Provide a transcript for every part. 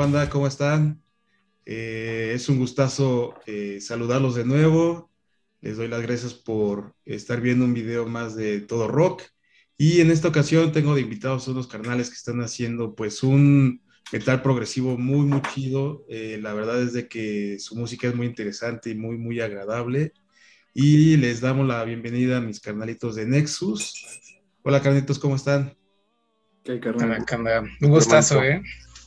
banda? ¿Cómo están? Eh, es un gustazo eh, saludarlos de nuevo. Les doy las gracias por estar viendo un video más de Todo Rock. Y en esta ocasión tengo de invitados a unos carnales que están haciendo pues un metal progresivo muy, muy chido. Eh, la verdad es de que su música es muy interesante y muy, muy agradable. Y les damos la bienvenida a mis carnalitos de Nexus. Hola, carnalitos, ¿cómo están? ¿Qué hay, carnal? Un gustazo, ¿eh?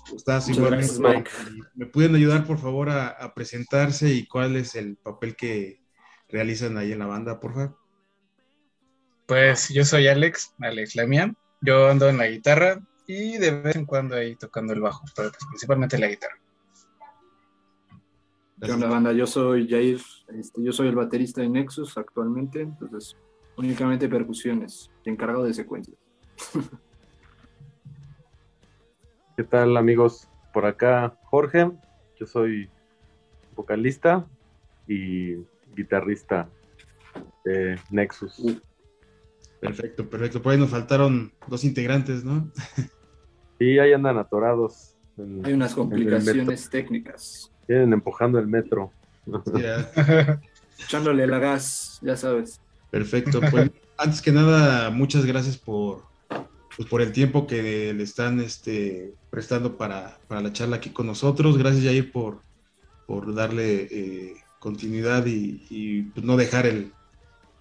Gustazo, igualmente. Mike. ¿Me pueden ayudar, por favor, a, a, presentarse y cuál es el papel que realizan ahí en la banda, por favor? Pues yo soy Alex, Alex Lamia. Yo ando en la guitarra y de vez en cuando ahí tocando el bajo, pero pues principalmente la guitarra. ¿Qué onda, banda? Yo soy Jair, este, yo soy el baterista de Nexus actualmente, entonces únicamente percusiones, encargado de secuencias. ¿Qué tal amigos? Por acá Jorge, yo soy vocalista y guitarrista de Nexus. Perfecto, perfecto. Por ahí nos faltaron dos integrantes, ¿no? Sí, ahí andan atorados. En, Hay unas complicaciones técnicas. Vienen empujando el metro. Echándole la gas, ya sabes. Perfecto. Pues antes que nada, muchas gracias por, pues, por el tiempo que le están este, prestando para, para, la charla aquí con nosotros. Gracias, Jair, por, por darle eh, continuidad y, pues, no dejar el,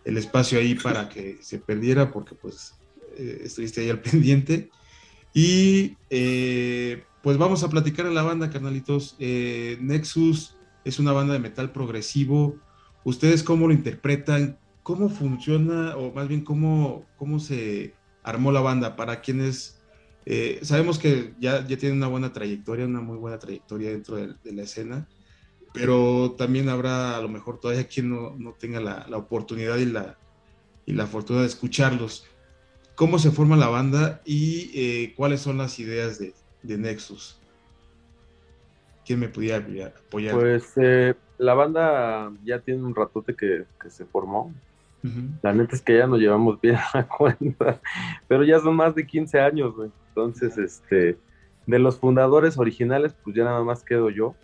el, espacio ahí para que se perdiera, porque pues eh, estuviste ahí al pendiente. Y eh, pues vamos a platicar a la banda, carnalitos. Nexus es una banda de metal progresivo. ¿Ustedes cómo lo interpretan? ¿Cómo funciona, o más bien cómo, cómo se armó la banda? Para quienes eh, sabemos que ya, ya tienen una buena trayectoria, una muy buena trayectoria dentro de, la escena, pero también habrá a lo mejor todavía quien no, no tenga la, la, oportunidad y la, y la fortuna de escucharlos. ¿Cómo se forma la banda y eh, cuáles son las ideas de, de Nexus? ¿Quién me pudiera apoyar? Pues eh, la banda ya tiene un ratote que, que se formó. Uh -huh. La neta es que ya nos llevamos bien a la cuenta, pero ya son más de 15 años, güey. Entonces, este, de los fundadores originales, pues ya nada más quedo yo.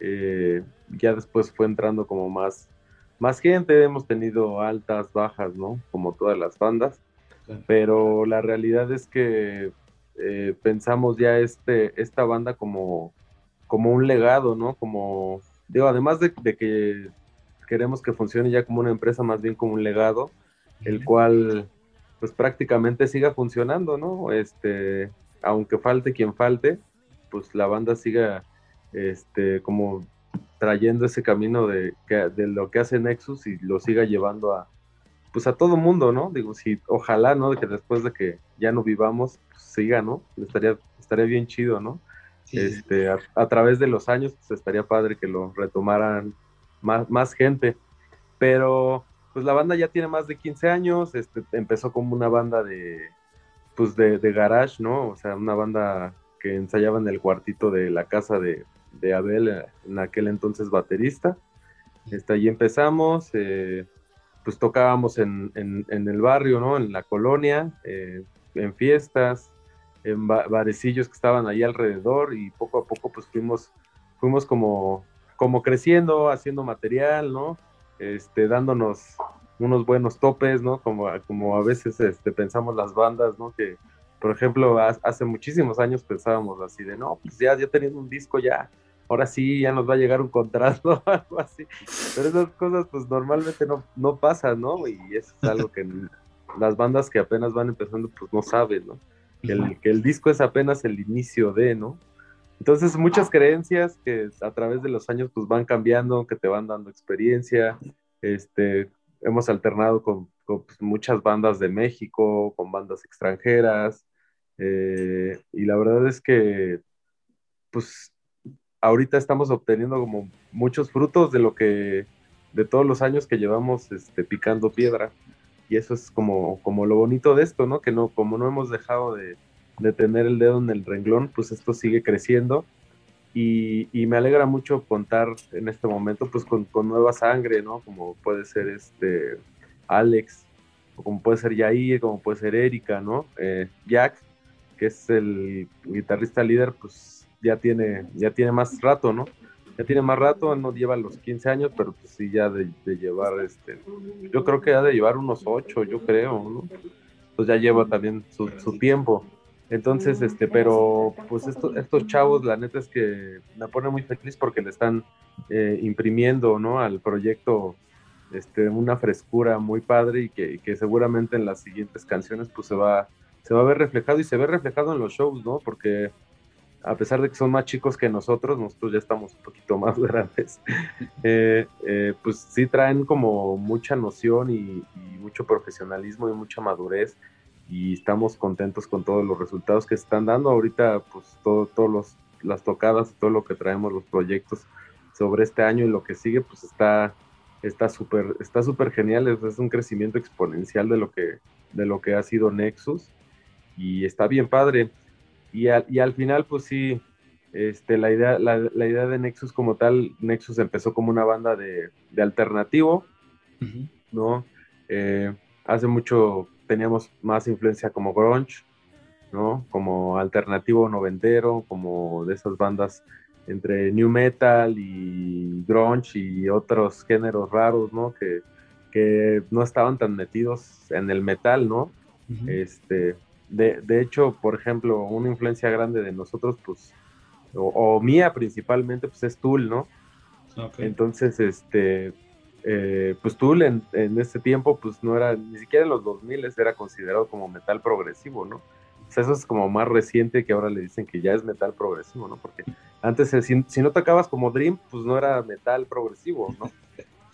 Eh, ya después fue entrando como más, más gente, hemos tenido altas, bajas, ¿no? Como todas las bandas. Claro. Pero la realidad es que eh, pensamos ya este, esta banda como, como un legado, ¿no? Como, digo, además de, de, que queremos que funcione ya como una empresa, más bien como un legado, el cual pues prácticamente siga funcionando, ¿no? Este, aunque falte quien falte, pues la banda siga este, como trayendo ese camino de, de lo que hace Nexus y lo siga llevando a, pues a todo mundo, ¿no? Digo, si, ojalá, ¿no? De que después de que ya no vivamos, pues, siga, ¿no? Estaría, estaría bien chido, ¿no? Sí. Este, a, a, través de los años, pues estaría padre que lo retomaran más, más gente. Pero, pues la banda ya tiene más de 15 años, este, empezó como una banda de, pues de, de garage, ¿no? O sea, una banda que ensayaba en el cuartito de la casa de, de Abel, en aquel entonces baterista. Este, ahí empezamos, eh, pues tocábamos en, en, en, el barrio, ¿no? En la colonia, eh, en fiestas, en ba barecillos que estaban ahí alrededor y poco a poco pues fuimos, fuimos como, como creciendo, haciendo material, ¿no? Este, dándonos unos buenos topes, ¿no? Como, como a veces este, pensamos las bandas, ¿no? Que, por ejemplo, hace muchísimos años pensábamos así de, no, pues ya, ya teniendo un disco ya, ahora sí ya nos va a llegar un contrato o algo así. Pero esas cosas pues normalmente no, no pasan, ¿no? Y eso es algo que las bandas que apenas van empezando pues no saben, ¿no? Que el, que el disco es apenas el inicio de, ¿no? Entonces muchas creencias que a través de los años pues van cambiando, que te van dando experiencia, este, hemos alternado con, pues, muchas bandas de México, con bandas extranjeras, eh, y la verdad es que pues ahorita estamos obteniendo como muchos frutos de lo que, de todos los años que llevamos este, picando piedra. Y eso es como, como lo bonito de esto, ¿no? Que no, como no hemos dejado de, de tener el dedo en el renglón, pues esto sigue creciendo. Y, y, me alegra mucho contar en este momento pues con, con, nueva sangre, ¿no? Como puede ser este Alex, o como puede ser Yair, como puede ser Erika, ¿no? Eh, Jack, que es el guitarrista líder, pues ya tiene, ya tiene más rato, ¿no? Ya tiene más rato, no lleva los 15 años, pero pues sí ya de, llevar, este, yo creo que ya de llevar unos 8, yo creo, ¿no? Pues ya lleva también su, tiempo. Entonces, este, pero pues estos chavos, la neta es que me pone muy feliz porque le están eh, imprimiendo, ¿no? Al proyecto este, una frescura muy padre y que, seguramente en las siguientes canciones pues se va, se va a ver reflejado y se ve reflejado en los shows, ¿no? Porque a pesar de que son más chicos que nosotros, nosotros ya estamos un poquito más grandes, eh, eh, pues sí traen como mucha noción y, mucho profesionalismo y mucha madurez y estamos contentos con todos los resultados que se están dando. Ahorita pues todo las tocadas, todo lo que traemos, los proyectos sobre este año y lo que sigue, pues está está súper está súper genial, es, un crecimiento exponencial de lo que de lo que ha sido Nexus y está bien padre. Y, y al final pues sí este, la, idea, la, idea de Nexus como tal, Nexus empezó como una banda de, alternativo, ¿no? Eh, hace mucho teníamos más influencia como grunge, ¿no? Como alternativo noventero, como de esas bandas entre new metal y grunge y otros géneros raros, ¿no? Que, no estaban tan metidos en el metal, ¿no? Este, de, hecho, por ejemplo, una influencia grande de nosotros, pues, o, mía principalmente, pues es Tool, ¿no? Entonces, este, eh, pues Tool en, en ese tiempo, pues no era, ni siquiera en los 2000 era considerado como metal progresivo, ¿no? eso es como más reciente que ahora le dicen que ya es metal progresivo, ¿no? Porque antes, eh, si, no tocabas como Dream, pues no era metal progresivo, ¿no?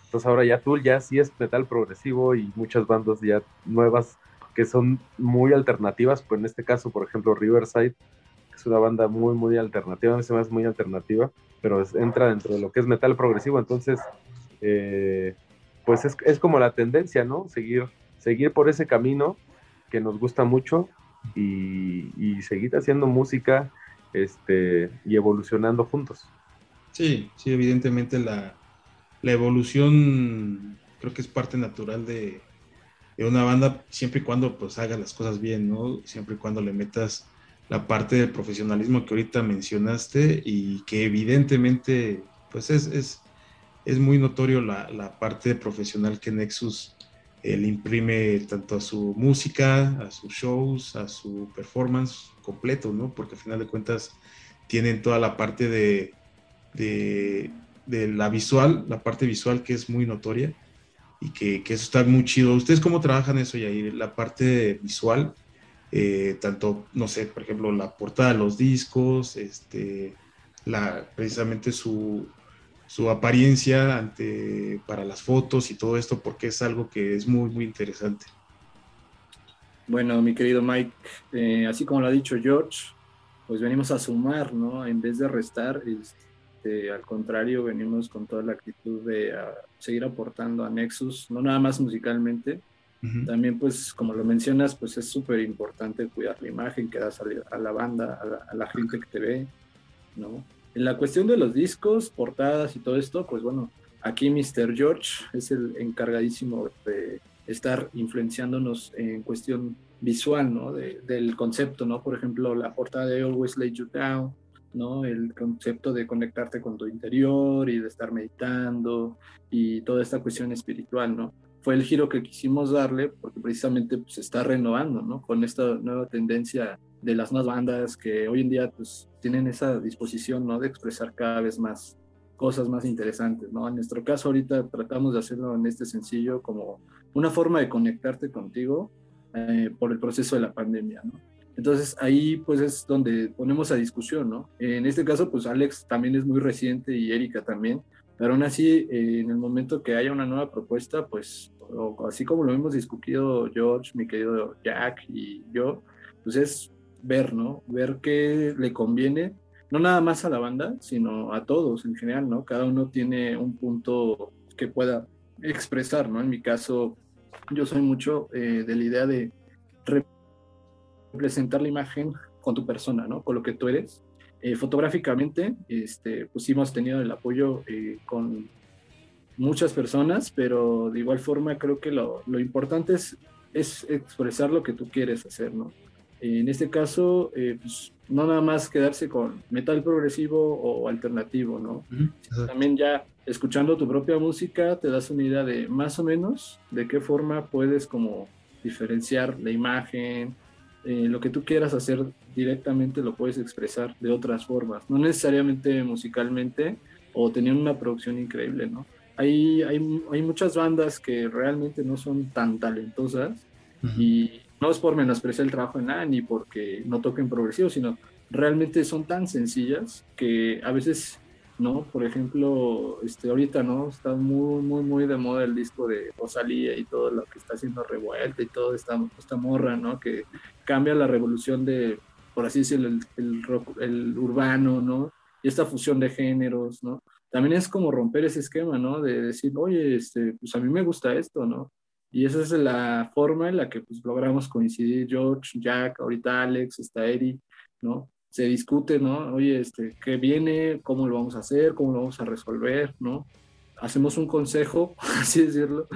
Entonces ahora ya Tool ya sí es metal progresivo y muchas bandas ya nuevas que son muy alternativas, pues en este caso, por ejemplo, Riverside, es una banda muy, muy alternativa, a mí se me hace muy alternativa, pero entra dentro de lo que es metal progresivo, entonces, eh, pues es, es, como la tendencia, ¿no? Seguir, seguir por ese camino que nos gusta mucho y, seguir haciendo música este, y evolucionando juntos. Sí, sí, evidentemente la, evolución creo que es parte natural de, una banda siempre y cuando pues haga las cosas bien, ¿no? Siempre y cuando le metas la parte del profesionalismo que ahorita mencionaste y que evidentemente pues es, es, es muy notorio la, la, parte profesional que Nexus él imprime tanto a su música, a sus shows, a su performance completo, ¿no? Porque al final de cuentas tienen toda la parte de, de, la visual, la parte visual que es muy notoria y que, eso está muy chido. ¿Ustedes cómo trabajan eso, Yair? La parte visual, eh, tanto, no sé, por ejemplo, la portada de los discos, este, la, precisamente su, su apariencia ante, para las fotos y todo esto, porque es algo que es muy, muy interesante. Bueno, mi querido Mike, eh, así como lo ha dicho George, pues venimos a sumar, ¿no? En vez de restar, este, al contrario, venimos con toda la actitud de seguir aportando a Nexus, no nada más musicalmente, también pues como lo mencionas, pues es súper importante cuidar la imagen que das a la banda, a la, a la gente que te ve, ¿no? En la cuestión de los discos, portadas y todo esto, pues bueno, aquí Mr. George es el encargadísimo de estar influenciándonos en cuestión visual, ¿no? del concepto, ¿no? Por ejemplo, la portada de Always Lay You Down, ¿no? El concepto de conectarte con tu interior y de estar meditando y toda esta cuestión espiritual, ¿no? Fue el giro que quisimos darle porque precisamente pues, se está renovando, ¿no? Con esta nueva tendencia de las nuevas bandas que hoy en día pues tienen esa disposición, ¿no? De expresar cada vez más cosas más interesantes, ¿no? En nuestro caso ahorita tratamos de hacerlo en este sencillo como una forma de conectarte contigo eh, por el proceso de la pandemia, ¿no? Entonces ahí pues es donde ponemos a discusión, ¿no? En este caso pues Alex también es muy reciente y Erika también, pero aún así eh, en el momento que haya una nueva propuesta pues así como lo hemos discutido George, mi querido Jack y yo, pues es ver, ¿no? Ver qué le conviene, no nada más a la banda, sino a todos en general, ¿no? Cada uno tiene un punto que pueda expresar, ¿no? En mi caso, yo soy mucho eh, de la idea de representar la imagen con tu persona, ¿no? Con lo que tú eres. Eh, fotográficamente, este, pues hemos tenido el apoyo eh, con muchas personas, pero de igual forma creo que lo, lo importante es, es expresar lo que tú quieres hacer, ¿no? En este caso, eh, pues, no nada más quedarse con metal progresivo o alternativo, ¿no? También ya escuchando tu propia música te das una idea de más o menos de qué forma puedes como diferenciar la imagen, eh, lo que tú quieras hacer directamente lo puedes expresar de otras formas, no necesariamente musicalmente o teniendo una producción increíble, ¿no? Hay, hay, hay muchas bandas que realmente no son tan talentosas y no es por menospreciar el trabajo de nada ni porque no toquen progresivo, sino realmente son tan sencillas que a veces, ¿no? Por ejemplo, este, ahorita, ¿no? Está muy, muy, muy de moda el disco de Rosalía y todo lo que está haciendo revuelta y todo esta, esta morra, ¿no? Que cambia la revolución de, por así decirlo, el, el urbano, ¿no? Y esta fusión de géneros, ¿no? También es como romper ese esquema, ¿no? De decir, oye, este, pues a mí me gusta esto, ¿no? Y esa es la forma en la que pues, logramos coincidir George, Jack, ahorita Alex, está Eric, ¿no? Se discute, ¿no? Oye, este, ¿qué viene? ¿Cómo lo vamos a hacer? ¿Cómo lo vamos a resolver? ¿no? Hacemos un consejo, así decirlo,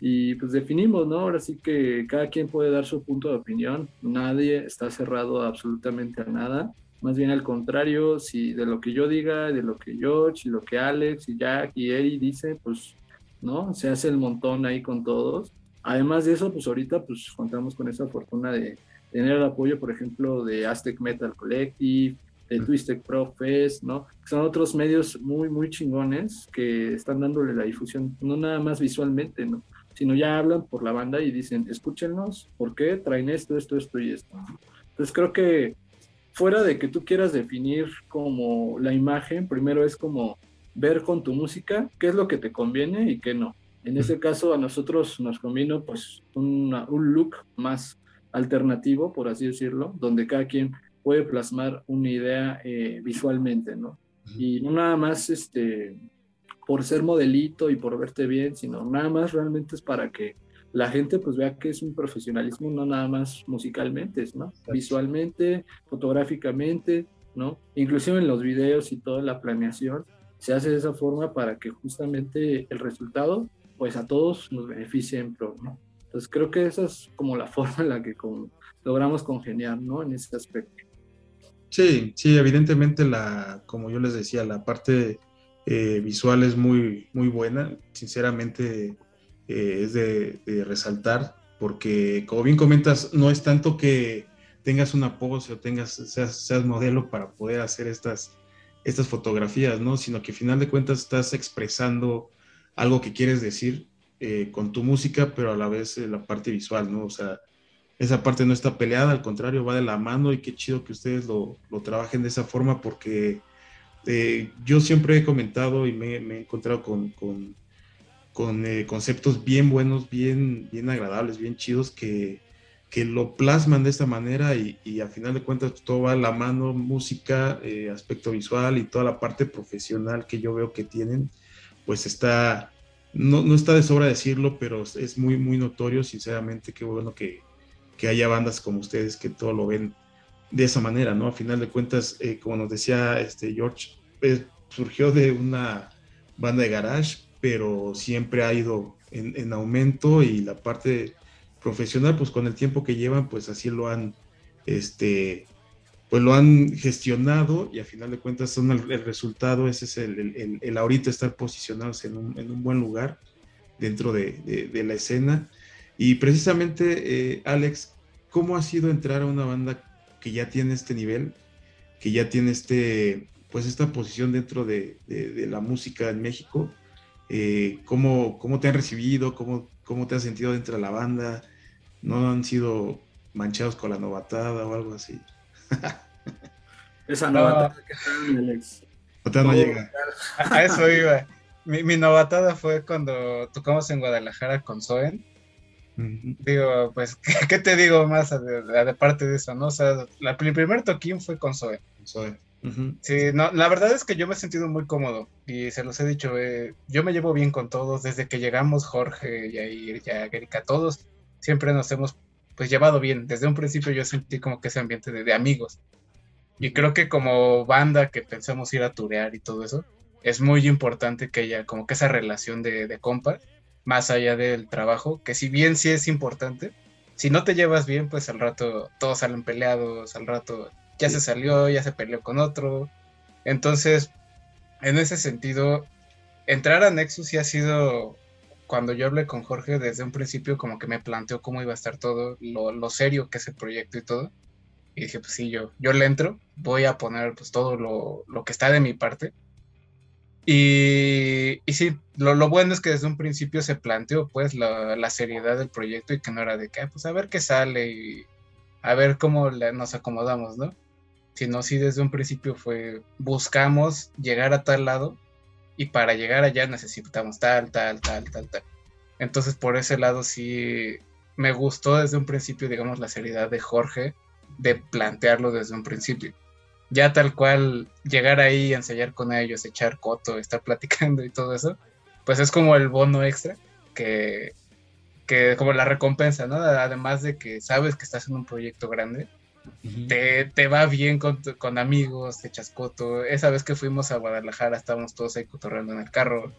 y pues definimos, ¿no? Ahora sí que cada quien puede dar su punto de opinión, nadie está cerrado absolutamente a nada, más bien al contrario, si de lo que yo diga, de lo que George, y lo que Alex, y Jack, y Eric dicen, pues ¿no? Se hace el montón ahí con todos. Además de eso, pues ahorita pues contamos con esa fortuna de tener el apoyo, por ejemplo, de Aztec Metal Collective, de Twisted Pro Fest, ¿no? son otros medios muy, muy chingones que están dándole la difusión, no nada más visualmente, ¿no? Sino ya hablan por la banda y dicen, escúchenos, ¿por qué? Traen esto, esto, esto y esto. Entonces creo que fuera de que tú quieras definir como la imagen, primero es como ver con tu música qué es lo que te conviene y qué no. En ese caso a nosotros nos convino pues un look más alternativo, por así decirlo, donde cada quien puede plasmar una idea eh, visualmente, ¿no? Y no nada más este, por ser modelito y por verte bien, sino nada más realmente es para que la gente pues vea que es un profesionalismo no nada más musicalmente, ¿no? Visualmente, fotográficamente, ¿no? Inclusive en los videos y toda la planeación, se hace de esa forma para que justamente el resultado, pues a todos nos beneficie en pro, ¿no? Entonces creo que esa es como la forma en la que logramos congeniar, ¿no? En ese aspecto. Sí, sí, evidentemente la, como yo les decía, la parte eh, visual es muy, muy buena. Sinceramente eh, es de, resaltar porque, como bien comentas, no es tanto que tengas una pose o tengas, seas modelo para poder hacer estas estas fotografías, ¿no? Sino que al final de cuentas estás expresando algo que quieres decir eh, con tu música, pero a la vez eh, la parte visual, ¿no? O sea, esa parte no está peleada, al contrario, va de la mano y qué chido que ustedes lo, lo trabajen de esa forma porque eh, yo siempre he comentado y me, he encontrado con, con, con conceptos bien buenos, bien, bien agradables, bien chidos que que lo plasman de esta manera y, y a final de cuentas pues, todo va a la mano, música, eh, aspecto visual y toda la parte profesional que yo veo que tienen, pues está, no, no está de sobra decirlo, pero es muy, muy notorio, sinceramente, qué bueno que, que, haya bandas como ustedes que todo lo ven de esa manera, ¿no? A final de cuentas, eh, como nos decía este George, pues, surgió de una banda de garage, pero siempre ha ido en, en aumento y la parte profesional, pues con el tiempo que llevan, pues así lo han, este, pues lo han gestionado y a final de cuentas son el, resultado, ese es el, el, ahorita estar posicionados en un, en un buen lugar dentro de, de, la escena. Y precisamente, eh, Alex, ¿cómo ha sido entrar a una banda que ya tiene este nivel, que ya tiene este, pues esta posición dentro de, de la música en México? Eh, ¿cómo, ¿Cómo te han recibido? ¿Cómo, ¿Cómo te has sentido dentro de la banda? No han sido manchados con la novatada o algo así. Esa novatada que Alex. No, llega. A, eso iba. Mi, novatada fue cuando tocamos en Guadalajara con Soen. Digo, pues, ¿qué, te digo más de, parte de eso, no? O sea, la, el primer toquín fue con Soen. Sí, no, la verdad es que yo me he sentido muy cómodo y se los he dicho, eh, yo me llevo bien con todos, desde que llegamos Jorge y ahí ya Erika, todos siempre nos hemos pues llevado bien. Desde un principio yo sentí como que ese ambiente de, amigos. Y creo que como banda que pensamos ir a turear y todo eso, es muy importante que haya como que esa relación de, de compa, más allá del trabajo, que si bien sí es importante, si no te llevas bien, pues al rato todos salen peleados, al rato ya se salió, ya se peleó con otro. Entonces, en ese sentido, entrar a Nexus sí ha sido, cuando yo hablé con Jorge desde un principio, como que me planteó cómo iba a estar todo, lo, serio que es el proyecto y todo. Y dije, pues sí, yo, yo le entro, voy a poner pues todo lo, lo que está de mi parte y, y sí, lo, lo, bueno es que desde un principio se planteó pues la, la, seriedad del proyecto y que no era de que, pues a ver qué sale y a ver cómo nos acomodamos, ¿no? Sino sí desde un principio fue, buscamos llegar a tal lado y para llegar allá necesitamos tal, tal, tal, tal, tal. Entonces por ese lado sí me gustó desde un principio, digamos, la seriedad de Jorge de plantearlo desde un principio ya tal cual llegar ahí, ensayar con ellos, echar coto, estar platicando y todo eso, pues es como el bono extra que, que como la recompensa, ¿no? Además de que sabes que estás en un proyecto grande, te, te, va bien con, con, amigos, te echas coto. Esa vez que fuimos a Guadalajara estábamos todos ahí cotorreando en el carro.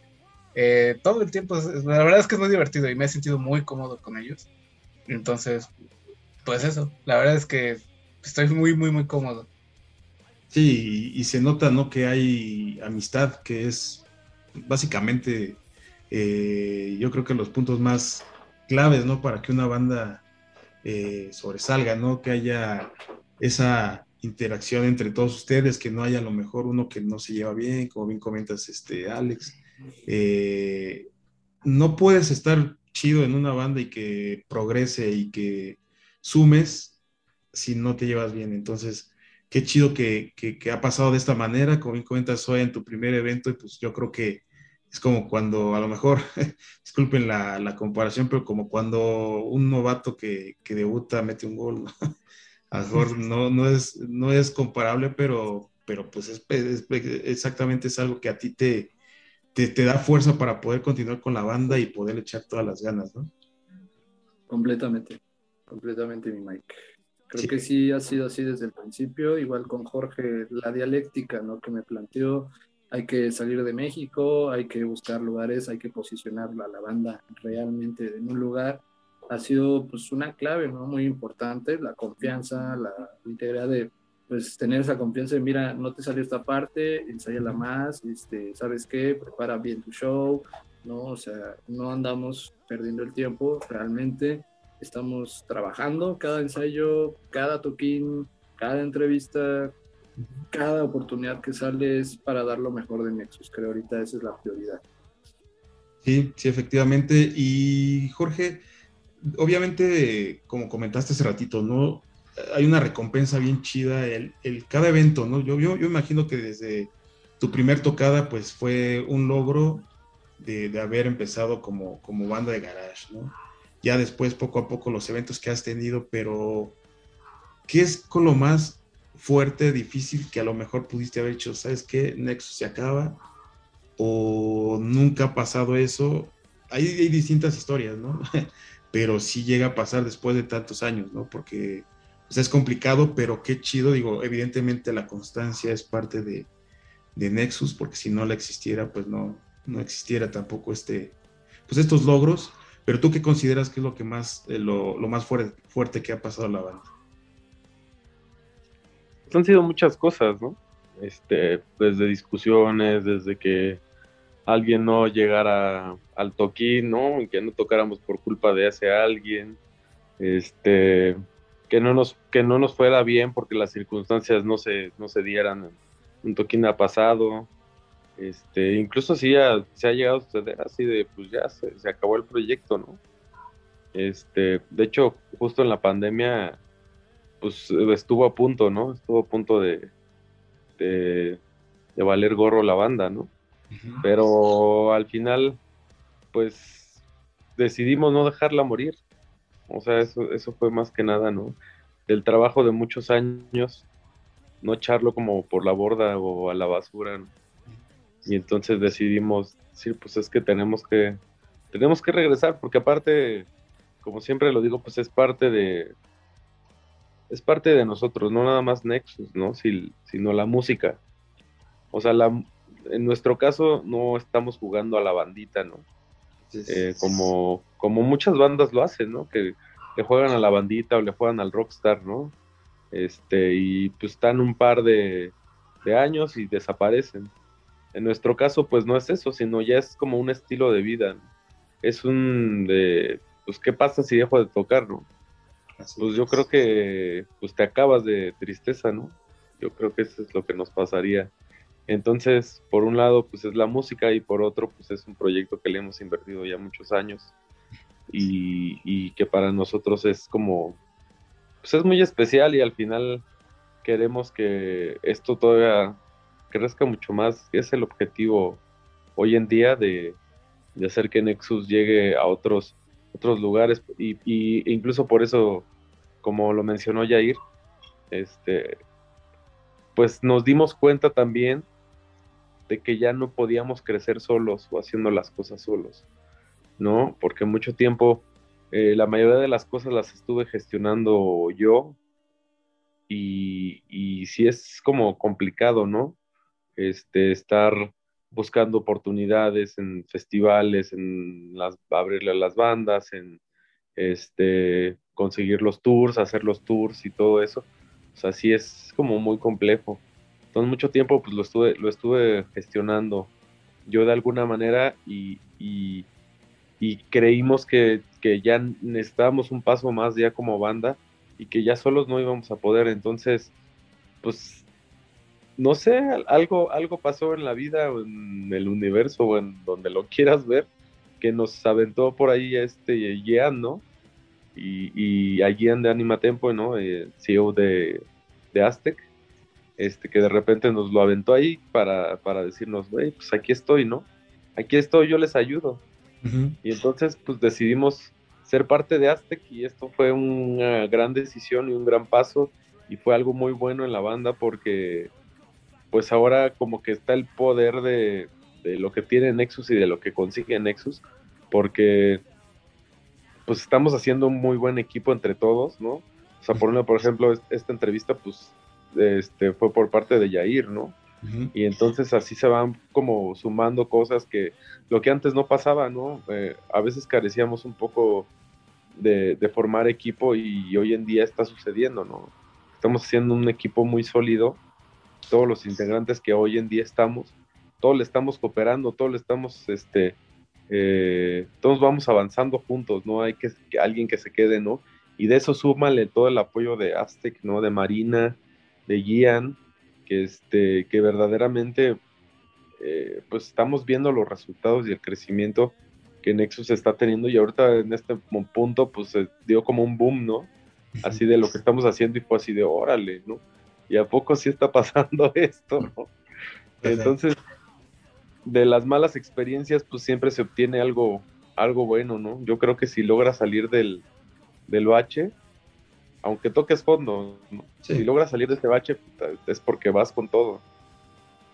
Eh, todo el tiempo, la verdad es que es muy divertido y me he sentido muy cómodo con ellos. Entonces, pues eso, la verdad es que estoy muy, muy, muy cómodo. Sí, y, se nota, ¿no? Que hay amistad, que es básicamente, eh, yo creo que los puntos más claves, ¿no? Para que una banda eh, sobresalga, ¿no? Que haya esa interacción entre todos ustedes, que no haya a lo mejor uno que no se lleva bien, como bien comentas, este, Alex. Eh, no puedes estar chido en una banda y que progrese y que sumes si no te llevas bien. Entonces, qué chido que, ha pasado de esta manera, como bien comentas hoy en tu primer evento, y pues yo creo que es como cuando, a lo mejor, disculpen la, comparación, pero como cuando un novato que, debuta mete un gol, a lo mejor no, no, es, no es comparable, pero, pero pues es, exactamente es algo que a ti te, te, te, da fuerza para poder continuar con la banda y poder echar todas las ganas, ¿no? Completamente, completamente mi Mike. Creo que sí ha sido así desde el principio, igual con Jorge, la dialéctica ¿no? que me planteó, hay que salir de México, hay que buscar lugares, hay que posicionar a la banda realmente en un lugar. Ha sido pues una clave ¿no? muy importante, la confianza, la integridad de pues tener esa confianza de mira, no te salió esta parte, ensayala más, este, ¿sabes qué? Prepara bien tu show, ¿no? O sea, no andamos perdiendo el tiempo realmente estamos trabajando cada ensayo, cada toquín, cada entrevista, cada oportunidad que sale es para dar lo mejor de Nexus. Creo ahorita esa es la prioridad. Sí, sí, efectivamente. Y Jorge, obviamente, como comentaste hace ratito, ¿no? Hay una recompensa bien chida, el, el cada evento, ¿no? Yo, yo, yo, imagino que desde tu primer tocada, pues fue un logro de, de haber empezado como, como banda de garage, ¿no? ya después poco a poco los eventos que has tenido, pero ¿qué es con lo más fuerte, difícil que a lo mejor pudiste haber hecho? ¿Sabes qué? Nexus se acaba o nunca ha pasado eso. Hay, hay distintas historias, ¿no? pero sí llega a pasar después de tantos años, ¿no? Porque pues, es complicado, pero qué chido, digo, evidentemente la constancia es parte de, Nexus, porque si no la existiera, pues no, no existiera tampoco este, pues estos logros pero tú qué consideras que es lo que más, eh, lo, más fuerte, fuerte que ha pasado la banda? Han sido muchas cosas, ¿no? Este, desde discusiones, desde que alguien no llegara al toquín, ¿no? Que no tocáramos por culpa de ese alguien, este, que no nos, que no nos fuera bien porque las circunstancias no se, no se dieran. Un toquín ha pasado, este, incluso sí se ha llegado a suceder así de, pues ya se, acabó el proyecto, ¿no? Este, de hecho, justo en la pandemia, pues estuvo a punto, ¿no? Estuvo a punto de, de, valer gorro la banda, ¿no? Pero al final, pues decidimos no dejarla morir. O sea, eso, eso fue más que nada, ¿no? El trabajo de muchos años, no echarlo como por la borda o a la basura, ¿no? Y entonces decidimos decir, pues es que tenemos que, tenemos que regresar, porque aparte, como siempre lo digo, pues es parte de, es parte de nosotros, no nada más Nexus, ¿no? sino la música. O sea, la, en nuestro caso no estamos jugando a la bandita, ¿no? Eh, como, como muchas bandas lo hacen, ¿no? Que le juegan a la bandita o le juegan al rockstar, ¿no? Este, y pues están un par de, años y desaparecen. En nuestro caso, pues no es eso, sino ya es como un estilo de vida. Es un de, pues, ¿qué pasa si dejo de tocar, no? Pues yo creo que pues te acabas de tristeza, ¿no? Yo creo que eso es lo que nos pasaría. Entonces, por un lado, pues es la música y por otro, pues es un proyecto que le hemos invertido ya muchos años y, que para nosotros es como, pues es muy especial y al final queremos que esto todavía crezca mucho más. Es el objetivo hoy en día de, hacer que Nexus llegue a otros, otros lugares y, incluso por eso, como lo mencionó Jair, este, pues nos dimos cuenta también de que ya no podíamos crecer solos o haciendo las cosas solos, ¿no? Porque mucho tiempo eh, la mayoría de las cosas las estuve gestionando yo y, y sí es como complicado, ¿no? Este, estar buscando oportunidades en festivales, en las, abrirle a las bandas, en este, conseguir los tours, hacer los tours y todo eso. O sea, sí es como muy complejo. Entonces mucho tiempo pues lo estuve, lo estuve gestionando yo de alguna manera y, y, creímos que, que, ya necesitábamos un paso más ya como banda y que ya solos no íbamos a poder. Entonces, pues, no sé, algo, algo pasó en la vida o en el universo o en donde lo quieras ver que nos aventó por ahí este Jean, ¿no? Y, y a Jean de Anima Tempo, ¿no? Eh, CEO de, de Aztec este, que de repente nos lo aventó ahí para, decirnos, pues aquí estoy, ¿no? Aquí estoy, yo les ayudo. Y entonces, pues decidimos ser parte de Aztec y esto fue una gran decisión y un gran paso y fue algo muy bueno en la banda porque pues ahora como que está el poder de, lo que tiene Nexus y de lo que consigue Nexus porque pues estamos haciendo un muy buen equipo entre todos, ¿no? O sea, por, por ejemplo, esta entrevista pues este, fue por parte de Yair, ¿no? Y entonces así se van como sumando cosas que lo que antes no pasaba, ¿no? Eh, a veces carecíamos un poco de, formar equipo y hoy en día está sucediendo, ¿no? Estamos haciendo un equipo muy sólido, todos los integrantes que hoy en día estamos, todos le estamos cooperando, todos le estamos, este, eh, todos vamos avanzando juntos, no hay que, que, alguien que se quede, ¿no? Y de eso súmale todo el apoyo de Aztec, ¿no? De Marina, de Gian, que, este, que verdaderamente eh, pues estamos viendo los resultados y el crecimiento que Nexus está teniendo y ahorita en este punto pues se dio como un boom, ¿no? Así de lo que estamos haciendo y fue así de órale, ¿no? Y a poco sí está pasando esto, ¿no? Entonces, de las malas experiencias pues siempre se obtiene algo, algo bueno, ¿no? Yo creo que si logras salir del, del bache, aunque toques fondo, si logras salir de ese bache, es porque vas con todo.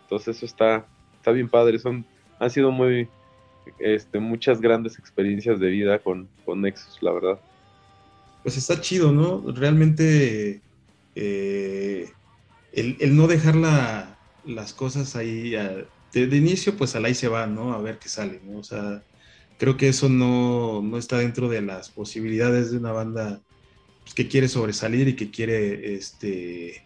Entonces eso está, está bien padre. Son, han sido muy, este, muchas grandes experiencias de vida con, con Nexus, la verdad. Pues está chido, ¿no? Realmente eh, el, no dejar las cosas ahí de, inicio, pues al ahí se va, ¿no? A ver qué sale, ¿no? O sea, creo que eso no, no está dentro de las posibilidades de una banda pues, que quiere sobresalir y que quiere este,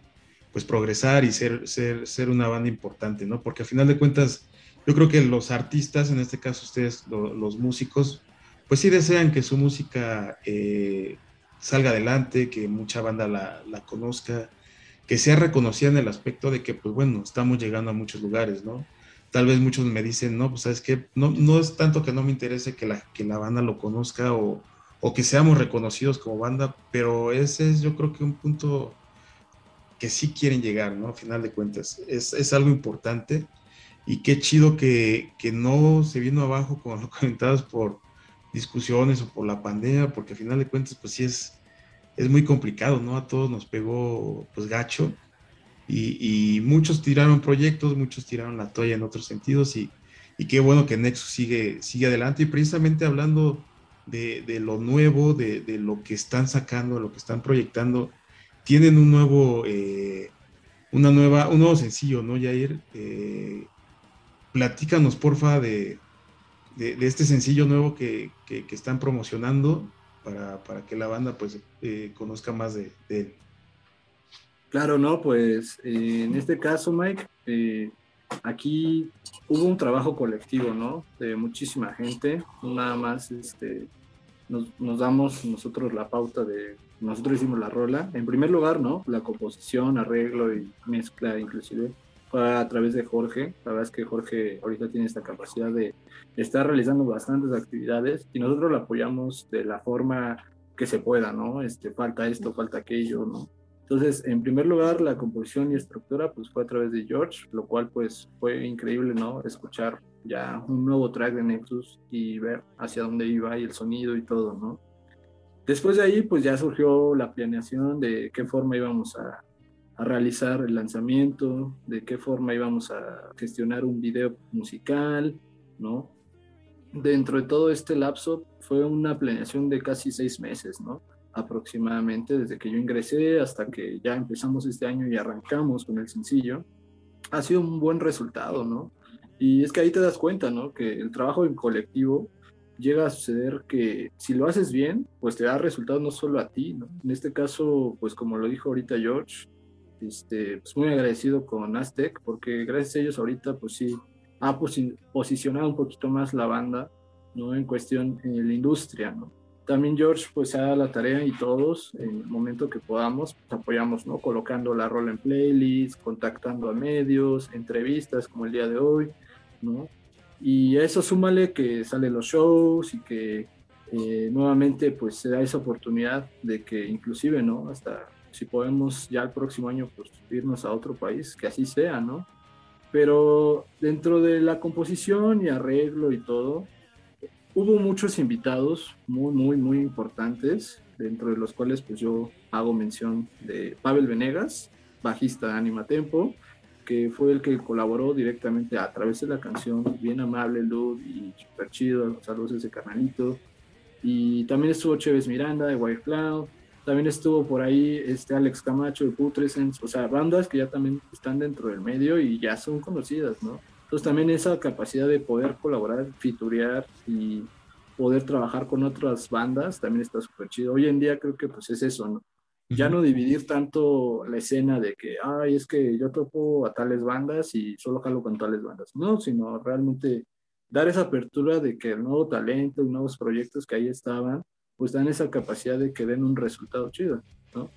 pues progresar y ser, ser, ser una banda importante, ¿no? Porque al final de cuentas, yo creo que los artistas, en este caso ustedes, los músicos, pues sí desean que su música eh, salga adelante, que mucha banda la, la, conozca, que sea reconocida en el aspecto de que, pues bueno, estamos llegando a muchos lugares, ¿no? Tal vez muchos me dicen, no, pues sabes que no, no es tanto que no me interese que la, que la banda lo conozca o, o que seamos reconocidos como banda, pero ese es yo creo que un punto que sí quieren llegar, ¿no? A final de cuentas, es, algo importante y qué chido que, no se vino abajo, como lo comentabas, por discusiones o por la pandemia, porque a final de cuentas, pues sí es, es muy complicado, ¿no? A todos nos pegó, pues, gacho y, muchos tiraron proyectos, muchos tiraron la toalla en otros sentidos y, y qué bueno que Nexus sigue, sigue adelante y precisamente hablando de, lo nuevo, de, lo que están sacando, lo que están proyectando. Tienen un nuevo, eh, una nueva, un nuevo sencillo, ¿no, Jair? Eh, platícanos, porfa, de, de, este sencillo nuevo que, están promocionando para, que la banda pues eh, conozca más de, él. Claro, no, pues eh, en este caso, Mike, eh, aquí hubo un trabajo colectivo, ¿no? De muchísima gente, nada más este, nos, damos nosotros la pauta de, nosotros hicimos la rola. En primer lugar, ¿no? La composición, arreglo y mezcla inclusive fue a través de Jorge. La verdad es que Jorge ahorita tiene esta capacidad de estar realizando bastantes actividades y nosotros lo apoyamos de la forma que se pueda, ¿no? Este, falta esto, falta aquello, ¿no? Entonces, en primer lugar, la composición y estructura pues fue a través de George, lo cual pues fue increíble, ¿no? Escuchar ya un nuevo track de Nexus y ver hacia dónde iba y el sonido y todo, ¿no? Después de ahí pues ya surgió la planeación de qué forma íbamos a, a realizar el lanzamiento, de qué forma íbamos a gestionar un video musical, ¿no? Dentro de todo este lapso fue una planeación de casi seis meses, ¿no? Aproximadamente desde que yo ingresé hasta que ya empezamos este año y arrancamos con el sencillo. Ha sido un buen resultado, ¿no? Y es que ahí te das cuenta, ¿no? Que el trabajo en colectivo llega a suceder que si lo haces bien, pues te da resultados no solo a ti, ¿no? En este caso, pues como lo dijo ahorita George, este, pues muy agradecido con Aztec porque gracias a ellos ahorita pues sí ha posicionado un poquito más la banda, ¿no? En cuestión en la industria, ¿no? También George pues se da la tarea y todos en el momento que podamos pues, apoyamos, ¿no? Colocando la rola en playlist, contactando a medios, entrevistas como el día de hoy, ¿no? Y a eso súmale que salen los shows y que eh, nuevamente pues se da esa oportunidad de que inclusive, ¿no? Hasta si podemos ya el próximo año pues irnos a otro país, que así sea, ¿no? Pero dentro de la composición y arreglo y todo, hubo muchos invitados muy, muy, muy importantes, dentro de los cuales pues yo hago mención de Pavel Venegas, bajista de Anima Tempo, que fue el que colaboró directamente a través de la canción, bien amable el dude y super chido, saludos ese carnalito. Y también estuvo Chévez Miranda de White Cloud, también estuvo por ahí este Alex Camacho de Putrescence, o sea, bandas que ya también están dentro del medio y ya son conocidas, ¿no? Entonces también esa capacidad de poder colaborar, fiturear y poder trabajar con otras bandas también está súper chido. Hoy en día creo que pues es eso, ¿no? Ya no dividir tanto la escena de que, ay, es que yo toco a tales bandas y solo jalo con tales bandas. No, sino realmente dar esa apertura de que el nuevo talento, nuevos proyectos que ahí estaban, pues dan esa capacidad de que den un resultado chido, ¿no?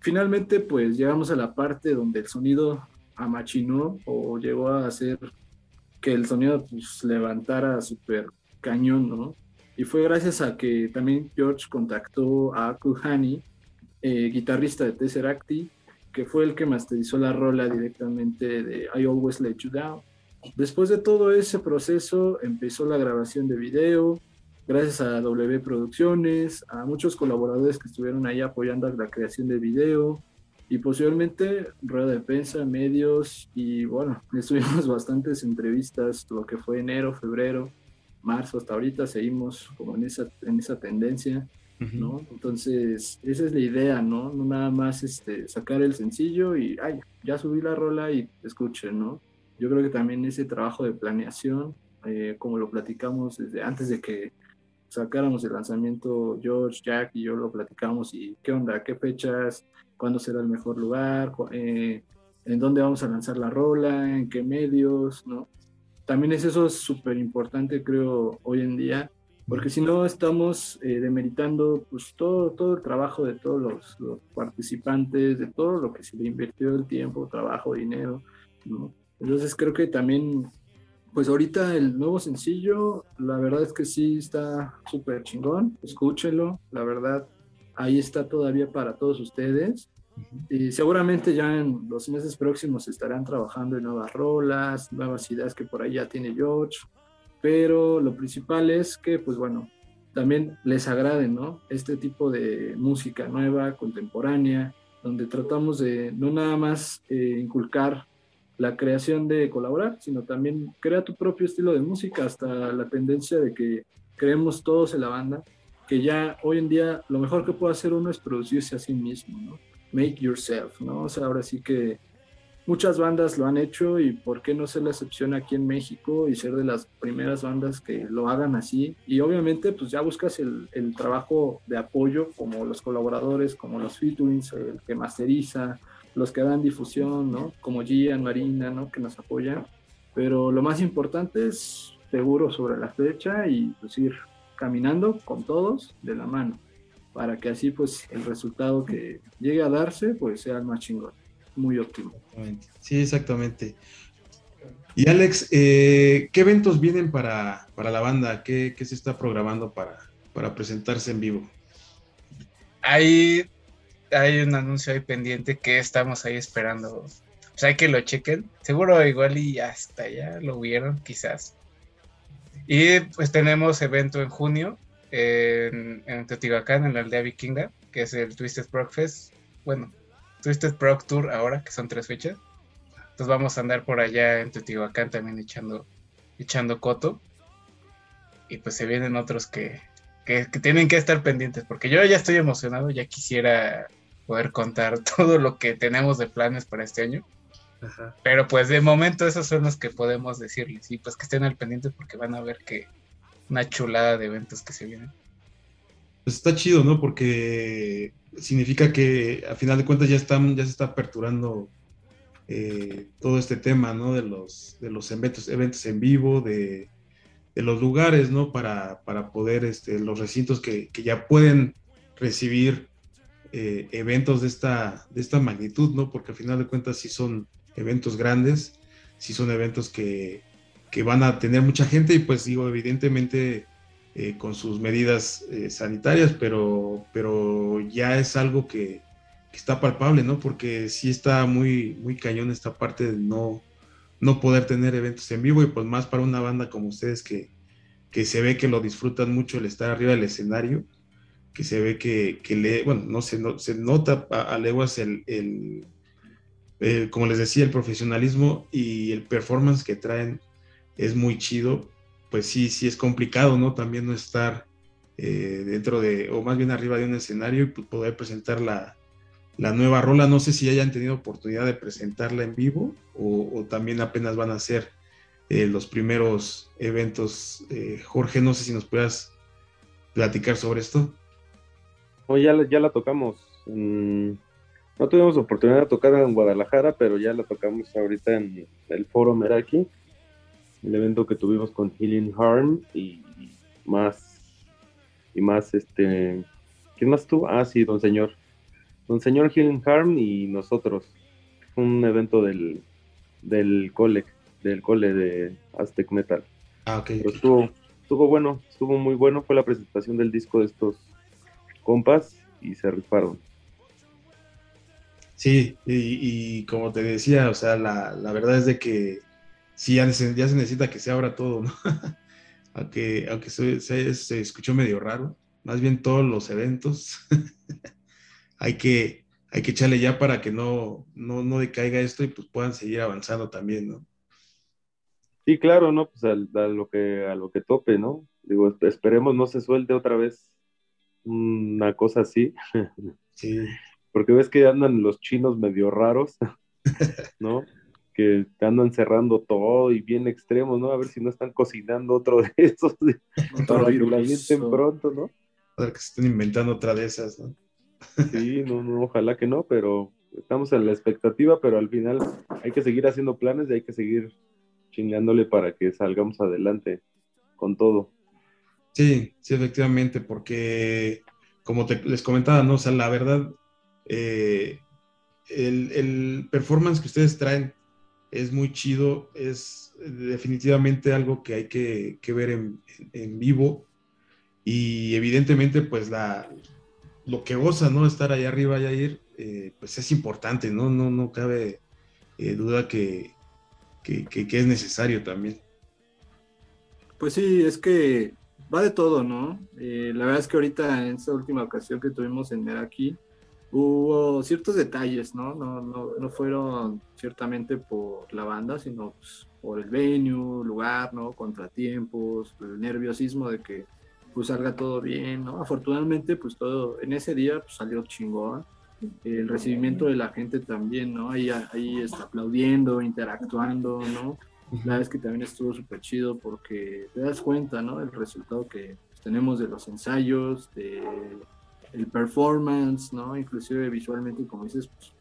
Finalmente, pues llegamos a la parte donde el sonido amachinó o llegó a hacer que el sonido pues, levantara súper cañón, ¿no? Y fue gracias a que también George contactó a Kuhani, eh, guitarrista de Tesseracti, que fue el que masterizó la rola directamente de I Always Let You Down. Después de todo ese proceso empezó la grabación de video, gracias a W Producciones, a muchos colaboradores que estuvieron ahí apoyando la creación de video y posteriormente rueda de prensa, medios y bueno, estuvimos bastantes entrevistas, lo que fue enero, febrero, marzo, hasta ahorita seguimos como en esa, en esa tendencia, ¿no? Entonces, esa es la idea, ¿no? No nada más este, sacar el sencillo y, ay, ya subí la rola y escuchen, ¿no? Yo creo que también ese trabajo de planeación, eh, como lo platicamos desde antes de que sacáramos el lanzamiento, George, Jack y yo lo platicamos y qué onda, qué fechas, cuándo será el mejor lugar, eh, en dónde vamos a lanzar la rola, en qué medios, ¿no? También es eso súper importante, creo, hoy en día, porque si no estamos eh, demeritando pues, todo, todo el trabajo de todos los, los, participantes, de todo lo que se le invirtió el tiempo, trabajo, dinero, ¿no? Entonces creo que también pues ahorita el nuevo sencillo, la verdad es que sí está súper chingón, escúchenlo, la verdad, ahí está todavía para todos ustedes. Y seguramente ya en los meses próximos estarán trabajando en nuevas rolas, nuevas ideas que por ahí ya tiene George, pero lo principal es que, pues bueno, también les agrade, ¿no? Este tipo de música nueva, contemporánea, donde tratamos de no nada más eh, inculcar la creación de colaborar, sino también crea tu propio estilo de música, hasta la tendencia de que creemos todos en la banda, que ya hoy en día lo mejor que puede hacer uno es producirse a sí mismo, ¿no? Make yourself, ¿no? O sea, ahora sí que muchas bandas lo han hecho y por qué no ser la excepción aquí en México y ser de las primeras bandas que lo hagan así. Y obviamente pues ya buscas el, el trabajo de apoyo como los colaboradores, como los featurings, el que masteriza, los que dan difusión, ¿no? Como Gian, Marina, ¿no? Que nos apoyan. Pero lo más importante es seguro sobre la fecha y pues ir caminando con todos de la mano para que así pues el resultado que llegue a darse pues sea el más chingón muy óptimo. Sí, exactamente. Y Alex, eh, ¿qué eventos vienen para, la banda? ¿Qué, se está programando para, para presentarse en vivo? Hay, hay un anuncio ahí pendiente que estamos ahí esperando. O sea, que lo chequen. Seguro igual y hasta ya lo vieron, quizás. Y pues tenemos evento en junio en, en Teotihuacán, en la aldea vikinga, que es el Twisted Proc Fest. Bueno, Twisted Proc Tour ahora, que son tres fechas. Entonces vamos a andar por allá en Teotihuacán también echando, echando coto. Y pues se vienen otros que, que, tienen que estar pendientes, porque yo ya estoy emocionado, ya quisiera poder contar todo lo que tenemos de planes para este año. Pero pues de momento esos son los que podemos decirles. Y pues que estén al pendiente porque van a ver que una chulada de eventos que se vienen. Pues está chido, ¿no? Porque significa que a final de cuentas ya, están, ya se está aperturando eh, todo este tema, ¿no? De los, de los eventos, eventos en vivo, de, los lugares, ¿no? Para, para poder, este, los recintos que, ya pueden recibir eh, eventos de esta, de esta magnitud, ¿no? Porque a final de cuentas sí son eventos grandes, sí son eventos que, que van a tener mucha gente y pues digo, evidentemente eh, con sus medidas eh, sanitarias, pero, pero ya es algo que, está palpable, ¿no? Porque sí está muy, muy cañón esta parte de no, no poder tener eventos en vivo y pues más para una banda como ustedes que, que se ve que lo disfrutan mucho el estar arriba del escenario, que se ve que, que le, bueno, no se, no, se nota a, leguas el, el, como les decía, el profesionalismo y el performance que traen es muy chido pues sí, sí es complicado, ¿no? También no estar eh, dentro de, o más bien arriba de un escenario y pues, poder presentar la, nueva rola. No sé si hayan tenido oportunidad de presentarla en vivo o, también apenas van a ser eh, los primeros eventos. Eh, Jorge, no sé si nos puedas platicar sobre esto. Oh, ya, ya la tocamos. no tuvimos oportunidad de tocar en Guadalajara, pero ya la tocamos ahorita en el foro Meraki el evento que tuvimos con Healing Harm y, más y más este ¿quién más tú? Ah, sí, don señor. Don señor Healing Harm y nosotros. Un evento del del cole, del cole de Aztec Metal. Ah, ok. estuvo, estuvo bueno, estuvo muy bueno. Fue la presentación del disco de estos compas y se rifaron. Sí, y, como te decía, o sea, la, la verdad es de que sí, ya, se necesita que se abra todo, ¿no? aunque aunque se, escuchó medio raro, más bien todos los eventos, hay, que, hay que echarle ya para que no, no, decaiga esto y pues puedan seguir avanzando también, ¿no? Sí, claro, ¿no? Pues a, lo, que, a lo que tope, ¿no? Digo, esperemos no se suelte otra vez una cosa así. Sí. Porque ves que andan los chinos medio raros, ¿no? Que andan cerrando todo y bien extremos, ¿no? A ver si no están cocinando otro de esos para que la pronto, ¿no? A ver que se estén inventando otra de esas, ¿no? Sí, no, no, ojalá que no, pero estamos en la expectativa, pero al final hay que seguir haciendo planes y hay que seguir chingándole para que salgamos adelante con todo. Sí, sí, efectivamente, porque como te, les comentaba, ¿no? O sea, la verdad, eh, el, el performance que ustedes traen es muy chido, es definitivamente algo que hay que, ver en, vivo y evidentemente pues la, lo que goza, ¿no? Estar allá arriba, y ir, eh, pues es importante, ¿no? No, no cabe eh, duda que, que, es necesario también. Pues sí, es que va de todo, ¿no? Eh, la verdad es que ahorita en esta última ocasión que tuvimos en Meraki, hubo ciertos detalles, ¿no? No, no, no fueron ciertamente por la banda, sino pues, por el venue, lugar, ¿no? Contratiempos, el nerviosismo de que pues salga todo bien, ¿no? Afortunadamente, pues todo en ese día pues, salió chingón. el recibimiento de la gente también, ¿no? Ahí, ahí está aplaudiendo, interactuando, ¿no? La vez que también estuvo súper chido porque te das cuenta, ¿no? El resultado que tenemos de los ensayos, de el performance, ¿no? Inclusive visualmente, como dices, pues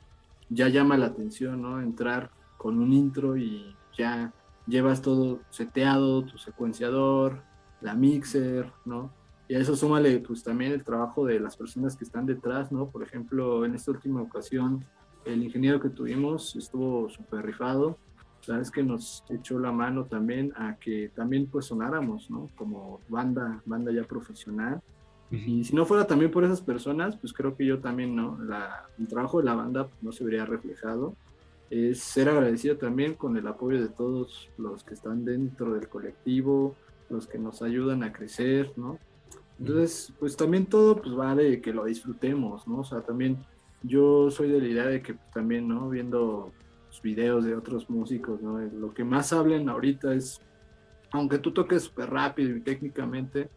ya llama la atención, ¿no? Entrar con un intro y ya llevas todo seteado, tu secuenciador, la mixer, ¿no? Y a eso súmale pues también el trabajo de las personas que están detrás, ¿no? Por ejemplo, en esta última ocasión, el ingeniero que tuvimos estuvo súper rifado. La que nos echó la mano también a que también pues sonáramos, ¿no? Como banda, banda ya profesional. Y si no fuera también por esas personas, pues creo que yo también, ¿no? La, el trabajo de la banda no se vería reflejado. Es ser agradecido también con el apoyo de todos los que están dentro del colectivo, los que nos ayudan a crecer, ¿no? Entonces, pues también todo pues va de que lo disfrutemos, ¿no? O sea, también yo soy de la idea de que pues, también, ¿no? Viendo videos de otros músicos, ¿no? Lo que más hablan ahorita es, aunque tú toques súper rápido y técnicamente,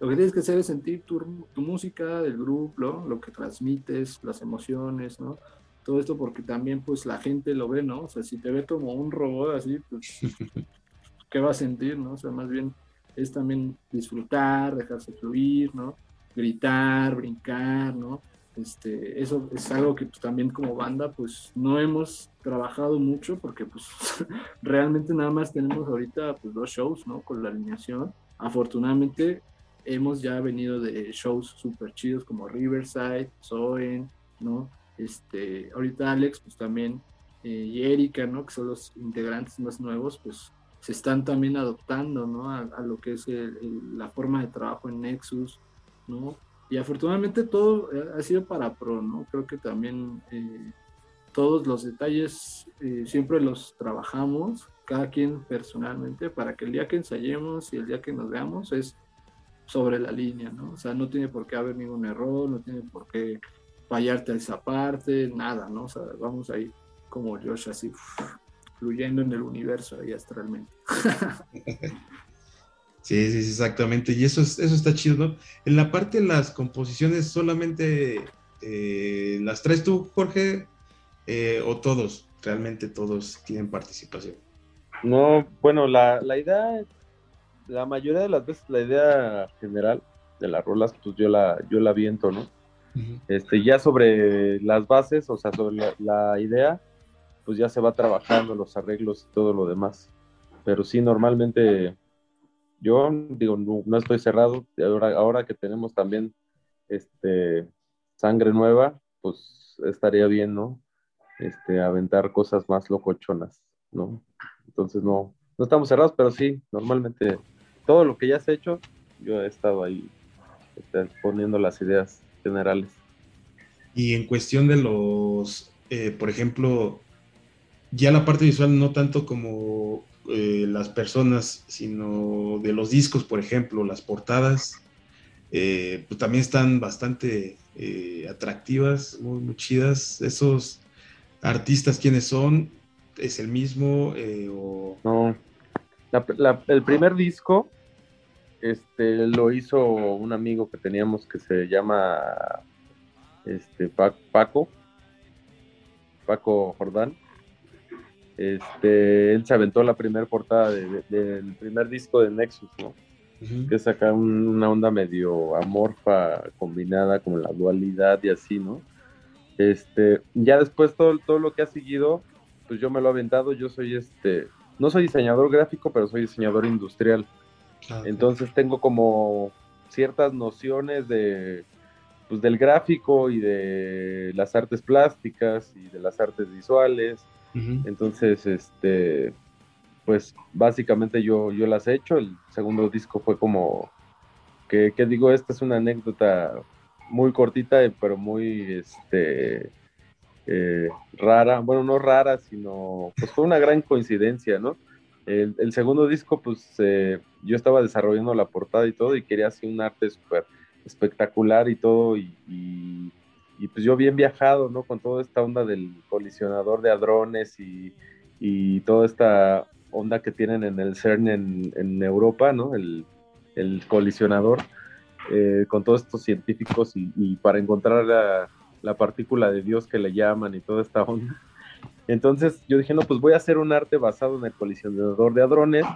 lo que tienes que hacer es sentir tu, tu música, del grupo, ¿no? lo que transmites, las emociones, ¿no? Todo esto porque también pues la gente lo ve, ¿no? O sea, si te ve como un robot así, pues, ¿qué va a sentir, no? O sea, más bien es también disfrutar, dejarse fluir, ¿no? Gritar, brincar, ¿no? Este, eso es algo que pues, también como banda pues no hemos trabajado mucho porque pues realmente nada más tenemos ahorita pues dos shows, ¿no? Con la alineación. Afortunadamente hemos ya venido de shows súper chidos como Riverside, Soen, ¿no? Este, ahorita Alex pues también eh, y Erika, ¿no? Que son los integrantes más nuevos, pues se están también adoptando, ¿no? A, lo que es la forma de trabajo en Nexus, ¿no? Y afortunadamente todo eh, ha sido para pro, ¿no? Creo que también eh, todos los detalles eh, siempre los trabajamos, cada quien personalmente, para que el día que ensayemos y el día que nos veamos es sobre la línea, ¿no? O sea, no tiene por qué haber ningún error, no tiene por qué fallarte a esa parte, nada, ¿no? O sea, vamos ahí como Josh así fluyendo en el universo ahí astralmente. Sí, sí, exactamente. Y eso, es, eso está chido, ¿no? En la parte de las composiciones, ¿solamente eh, las traes tú, Jorge? Eh, ¿O todos? Realmente todos tienen participación. No, bueno, la, la, idea, la mayoría de las veces, la idea general de las rolas, pues yo la, yo la viento, ¿no? este, ya sobre las bases, o sea, sobre la idea, pues ya se va trabajando los arreglos y todo lo demás. Pero sí, normalmente yo digo, no, estoy cerrado. Ahora, ahora que tenemos también este, sangre nueva, pues estaría bien, ¿no? Este, aventar cosas más locochonas, ¿no? Entonces no, no estamos cerrados, pero sí, normalmente todo lo que ya se ha hecho, yo he estado ahí este, poniendo las ideas generales. Y en cuestión de los, eh, por ejemplo, ya la parte visual no tanto como eh, las personas, sino de los discos, por ejemplo, las portadas, eh, pues también están bastante eh, atractivas, muy, chidas. Esos artistas, ¿quiénes son? ¿Es el mismo? No, el primer disco este, lo hizo un amigo que teníamos que se llama este, Paco, Paco Jordán este, él se aventó la primera portada del primer disco de Nexus, ¿no? Que saca una onda medio amorfa combinada con la dualidad y así, ¿no? Este, ya después todo, todo lo que ha seguido, pues yo me lo he aventado, yo soy este, no soy diseñador gráfico, pero soy diseñador industrial. Ah, Entonces tengo como ciertas nociones de, pues, del gráfico y de las artes plásticas y de las artes visuales entonces, este, pues básicamente yo, yo las he hecho. El segundo disco fue como, que, digo, esta es una anécdota muy cortita, pero muy, este, eh, rara. Bueno, no rara, sino, pues fue una gran coincidencia, ¿no? El, segundo disco, pues eh, yo estaba desarrollando la portada y todo y quería hacer un arte súper espectacular y todo y y pues yo bien viajado, ¿no? Con toda esta onda del colisionador de hadrones y, y toda esta onda que tienen en el CERN en, Europa, ¿no? El, colisionador, eh, con todos estos científicos y, para encontrar la partícula de Dios que le llaman y toda esta onda. Entonces yo dije, no, pues voy a hacer un arte basado en el colisionador de hadrones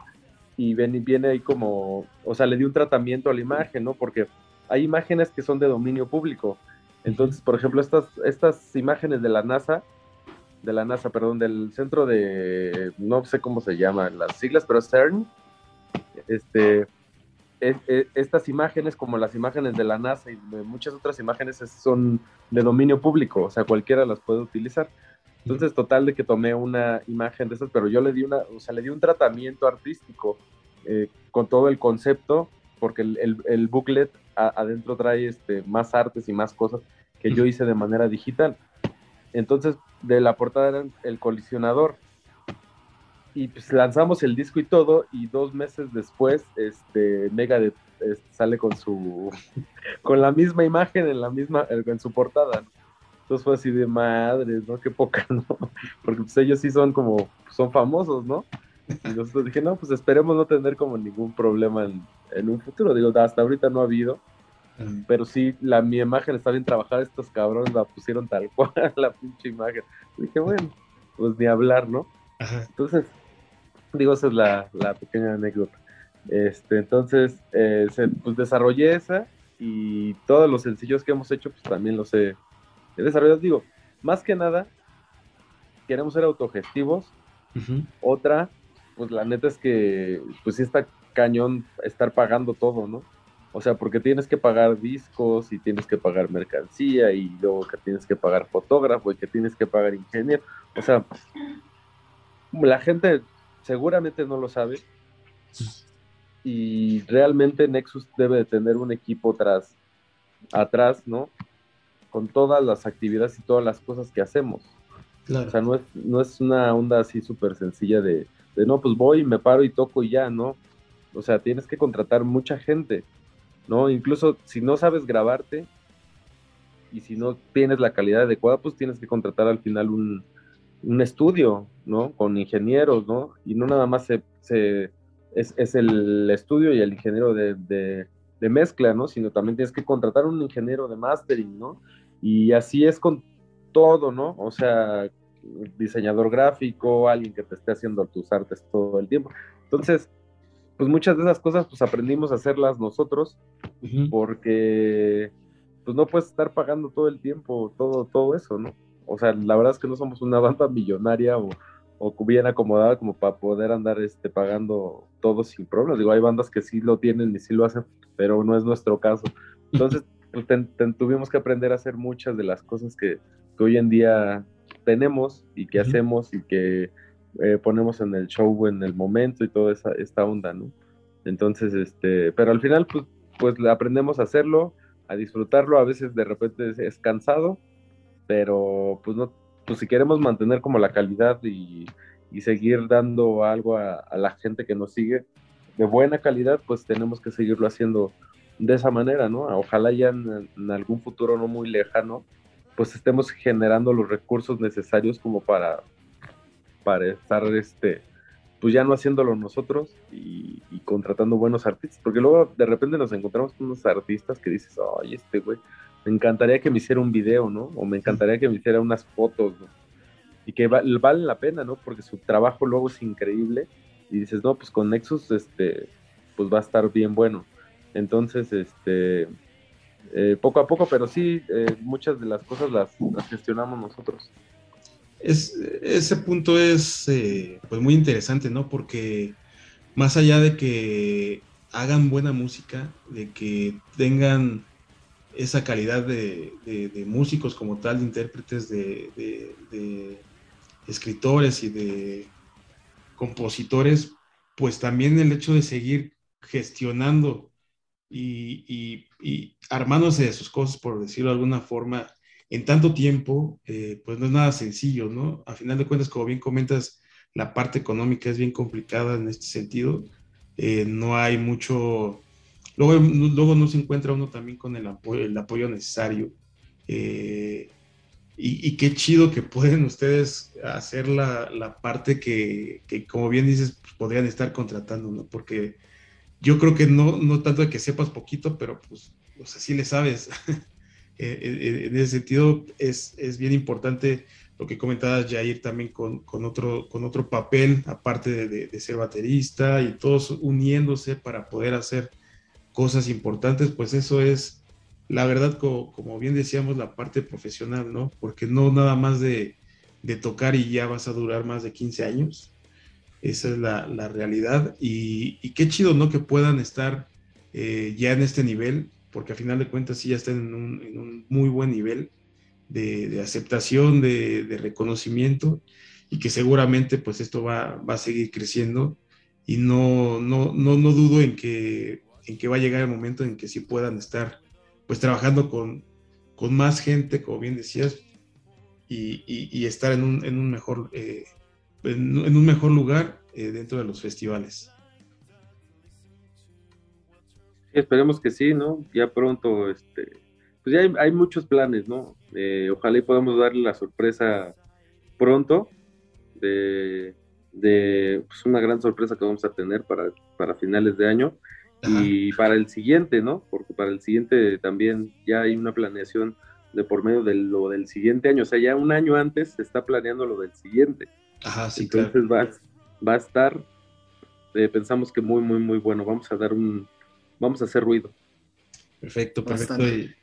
y viene, viene ahí como, o sea, le di un tratamiento a la imagen, ¿no? Porque hay imágenes que son de dominio público. Entonces, por ejemplo, estas, estas imágenes de la NASA, de la NASA, perdón, del centro de, no sé cómo se llaman las siglas, pero CERN, este, estas imágenes, como las imágenes de la NASA y de muchas otras imágenes, son de dominio público, o sea, cualquiera las puede utilizar. Entonces, total de que tomé una imagen de esas, pero yo le di una, o sea, le di un tratamiento artístico eh, con todo el concepto, porque el, el, booklet adentro trae este, más artes y más cosas que yo hice de manera digital. Entonces, de la portada era el colisionador, y pues lanzamos el disco y todo, y dos meses después, este, Megadeth este, sale con su, con la misma imagen en la misma, en su portada, Entonces fue así de madres, ¿no? Qué poca, ¿no? Porque pues ellos sí son como, son famosos, ¿no? Y nosotros dije, no, pues esperemos no tener como ningún problema en, un futuro. Digo, hasta ahorita no ha habido. Pero sí, la, mi imagen está bien trabajada, estos cabrones la pusieron tal cual, la pinche imagen. dije, bueno, pues ni hablar, ¿no? Entonces, Digo, esa es la, pequeña anécdota. Este, entonces, eh, pues desarrollé esa y todos los sencillos que hemos hecho, pues también los he, desarrollado. Digo, más que nada, queremos ser autogestivos. Otra, pues la neta es que, pues sí está cañón estar pagando todo, ¿no? O sea, porque tienes que pagar discos y tienes que pagar mercancía y luego que tienes que pagar fotógrafo y que tienes que pagar ingeniero. O sea, la gente seguramente no lo sabe. Y realmente Nexus debe de tener un equipo tras, atrás, ¿no? Con todas las actividades y todas las cosas que hacemos. O sea, no es, no es una onda así súper sencilla de, de, no, pues voy, me paro y toco y ya, ¿no? O sea, tienes que contratar mucha gente, ¿no? Incluso si no sabes grabarte y si no tienes la calidad adecuada, pues tienes que contratar al final un, un estudio, ¿no? Con ingenieros, ¿no? Y no nada más se, es, el estudio y el ingeniero de, mezcla, ¿no? Sino también tienes que contratar un ingeniero de mastering, ¿no? Y así es con todo, ¿no? O sea, diseñador gráfico, alguien que te esté haciendo tus artes todo el tiempo. Entonces, pues muchas de esas cosas, pues aprendimos a hacerlas nosotros, porque pues no puedes estar pagando todo el tiempo todo, todo eso, ¿no? O sea, la verdad es que no somos una banda millonaria o, bien acomodada como para poder andar este, pagando todo sin problemas. Digo, hay bandas que sí lo tienen y sí lo hacen, pero no es nuestro caso. Entonces, pues, tuvimos que aprender a hacer muchas de las cosas que, hoy en día tenemos y que hacemos y que eh, ponemos en el show en el momento y toda esa, esta onda, ¿no? Entonces, este, pero al final, pues, pues aprendemos a hacerlo, a disfrutarlo, a veces de repente es cansado, pero pues no, pues si queremos mantener como la calidad y, seguir dando algo a, la gente que nos sigue de buena calidad, pues tenemos que seguirlo haciendo de esa manera, ¿no? Ojalá ya en, algún futuro no muy lejano, pues estemos generando los recursos necesarios como para, para estar, este, pues ya no haciéndolo nosotros y, y, contratando buenos artistas, porque luego de repente nos encontramos con unos artistas que dices, ay, este güey, me encantaría que me hiciera un video, ¿no? O me encantaría que me hiciera unas fotos, ¿no? Y que vale la pena, ¿no? Porque su trabajo luego es increíble y dices, no, pues con Nexus, este, pues va a estar bien bueno. Entonces, este, eh, poco a poco, pero sí, eh, muchas de las cosas las, gestionamos nosotros. Es, ese punto es eh, pues muy interesante, ¿no? Porque más allá de que hagan buena música, de que tengan esa calidad de, músicos como tal, de intérpretes, de, escritores y de compositores, pues también el hecho de seguir gestionando y, armándose de sus cosas, por decirlo de alguna forma, en tanto tiempo, eh, pues no es nada sencillo, ¿no? A final de cuentas, como bien comentas, la parte económica es bien complicada en este sentido. Eh, no hay mucho Luego, luego no se encuentra uno también con el apoyo, el apoyo necesario. Eh, y, qué chido que pueden ustedes hacer la, parte que, como bien dices, pues, podrían estar contratando, ¿no? Porque yo creo que no, no tanto de que sepas poquito, pero pues, o sea, sí le sabes. en ese sentido es, es, bien importante lo que comentabas Jair también con, con otro, con otro papel, aparte de, de, ser baterista y todos uniéndose para poder hacer cosas importantes, pues eso es, la verdad, como, bien decíamos, la parte profesional, ¿no? Porque no nada más de, de tocar y ya vas a durar más de 15 años. Esa es la, la realidad. Y, y, qué chido, ¿no? Que puedan estar eh, ya en este nivel, porque a final de cuentas sí ya están en un, en un muy buen nivel de, de aceptación, de, de, reconocimiento, y que seguramente pues esto va, va a seguir creciendo. Y no, no, no, no dudo en que, en que va a llegar el momento en que sí puedan estar pues trabajando con, con más gente, como bien decías, y, y, estar en un, en un mejor, eh, en, un mejor lugar eh, dentro de los festivales. esperemos que sí, ¿no? Ya pronto, este, pues ya hay, hay muchos planes, ¿no? Eh, ojalá y podamos darle la sorpresa pronto de, de pues una gran sorpresa que vamos a tener para, para finales de año y para el siguiente, ¿no? Porque para el siguiente también ya hay una planeación de por medio de lo del siguiente año, o sea, ya un año antes se está planeando lo del siguiente. Ajá, sí, Entonces va, va, a estar, eh, pensamos que muy, muy, muy bueno, vamos a dar un, vamos a hacer ruido. Perfecto, perfecto. Y,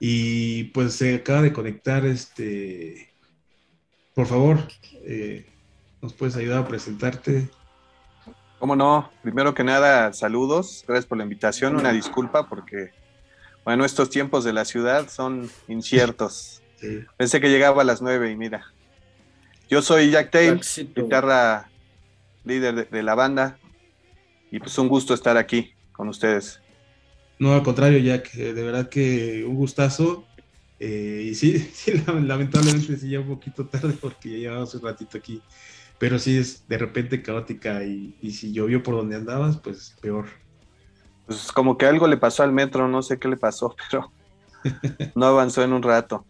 y, pues se acaba de conectar este, por favor, eh, ¿nos puedes ayudar a presentarte? ¿Cómo no? Primero que nada, saludos, gracias por la invitación, una disculpa porque bueno, estos tiempos de la ciudad son inciertos. Sí. Pensé que llegaba a las nueve y mira. Yo soy Jack Taylor, guitarra líder de, de, la banda. Y pues un gusto estar aquí con ustedes. No, al contrario, Jack, de verdad que un gustazo. Eh, y sí, sí, lamentablemente sí ya un poquito tarde porque ya llevamos un ratito aquí. Pero sí es de repente caótica y, y si llovió por donde andabas, pues peor pues como que algo le pasó al metro, no sé qué le pasó, pero no avanzó en un rato.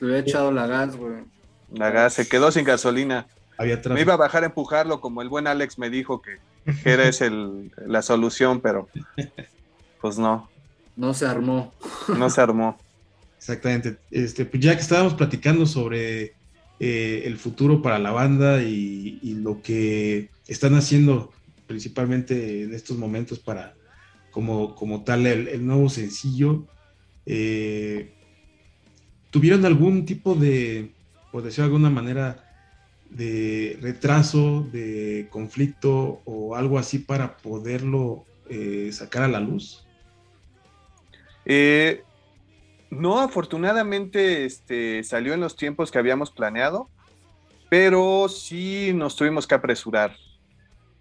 Le había echado la gas, güey. La gas, se quedó sin gasolina. Había me iba a bajar a empujarlo, como el buen Alex me dijo que, que era esa la solución, pero pues no. No se armó. No se armó. Exactamente. Este, pues ya que estábamos platicando sobre eh, el futuro para la banda y, lo que están haciendo principalmente en estos momentos para como, como tal el, el nuevo sencillo. Eh, ¿Tuvieron algún tipo de, por decirlo de alguna manera, de retraso, de conflicto o algo así para poderlo eh, sacar a la luz? Eh, no, afortunadamente este, salió en los tiempos que habíamos planeado, pero sí nos tuvimos que apresurar.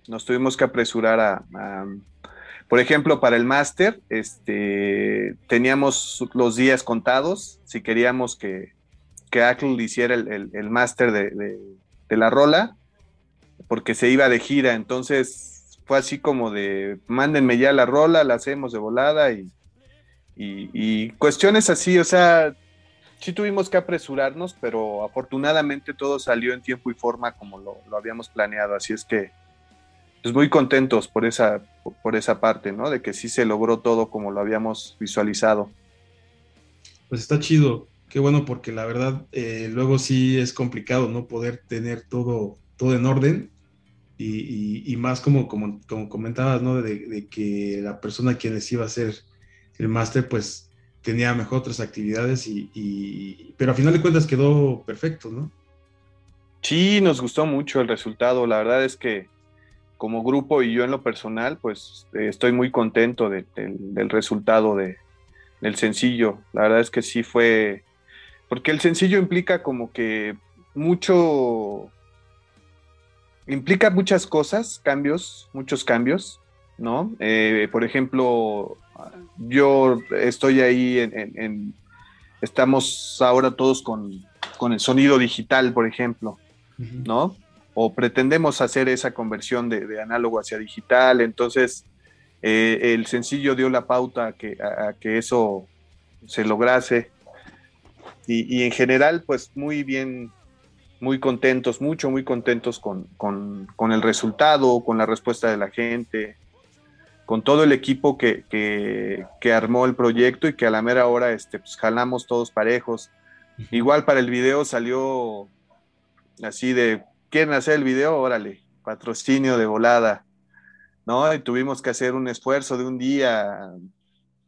Nos tuvimos que apresurar a, por ejemplo, para el máster, este, teníamos los días contados. Si queríamos que, que Ackle hiciera el, el, el máster de, de, de, la rola, porque se iba de gira. Entonces fue así como de, mándenme ya la rola, la hacemos de volada y, y, y cuestiones así. O sea, sí tuvimos que apresurarnos, pero afortunadamente todo salió en tiempo y forma como lo, lo habíamos planeado. Así es que pues muy contentos por esa, por esa parte, ¿no? De que sí se logró todo como lo habíamos visualizado. Pues está chido, qué bueno, porque la verdad eh, luego sí es complicado, ¿no? Poder tener todo, todo en orden y, y, y más como, como, como, comentabas, ¿no? De, de, que la persona quien les iba a hacer el máster, pues tenía mejor otras actividades y, pero a final de cuentas quedó perfecto, ¿no? Sí, nos gustó mucho el resultado, la verdad es que como grupo y yo en lo personal, pues eh, estoy muy contento de, de, del resultado de, del sencillo. La verdad es que sí fue, porque el sencillo implica como que mucho, implica muchas cosas, cambios, muchos cambios, ¿no? Eh, por ejemplo, yo estoy ahí en, en, en, estamos ahora todos con, con el sonido digital, por ejemplo, uh -huh. ¿no? o pretendemos hacer esa conversión de, de análogo hacia digital, entonces eh, el sencillo dio la pauta a que, a, a que eso se lograse y, y, en general pues muy bien, muy contentos, mucho, muy contentos con, con, con, el resultado, con la respuesta de la gente, con todo el equipo que, que, armó el proyecto y que a la mera hora este, pues, jalamos todos parejos. Igual para el video salió así de, ¿quieren hacer el video? Órale, patrocinio de volada, ¿no? Y tuvimos que hacer un esfuerzo de un día,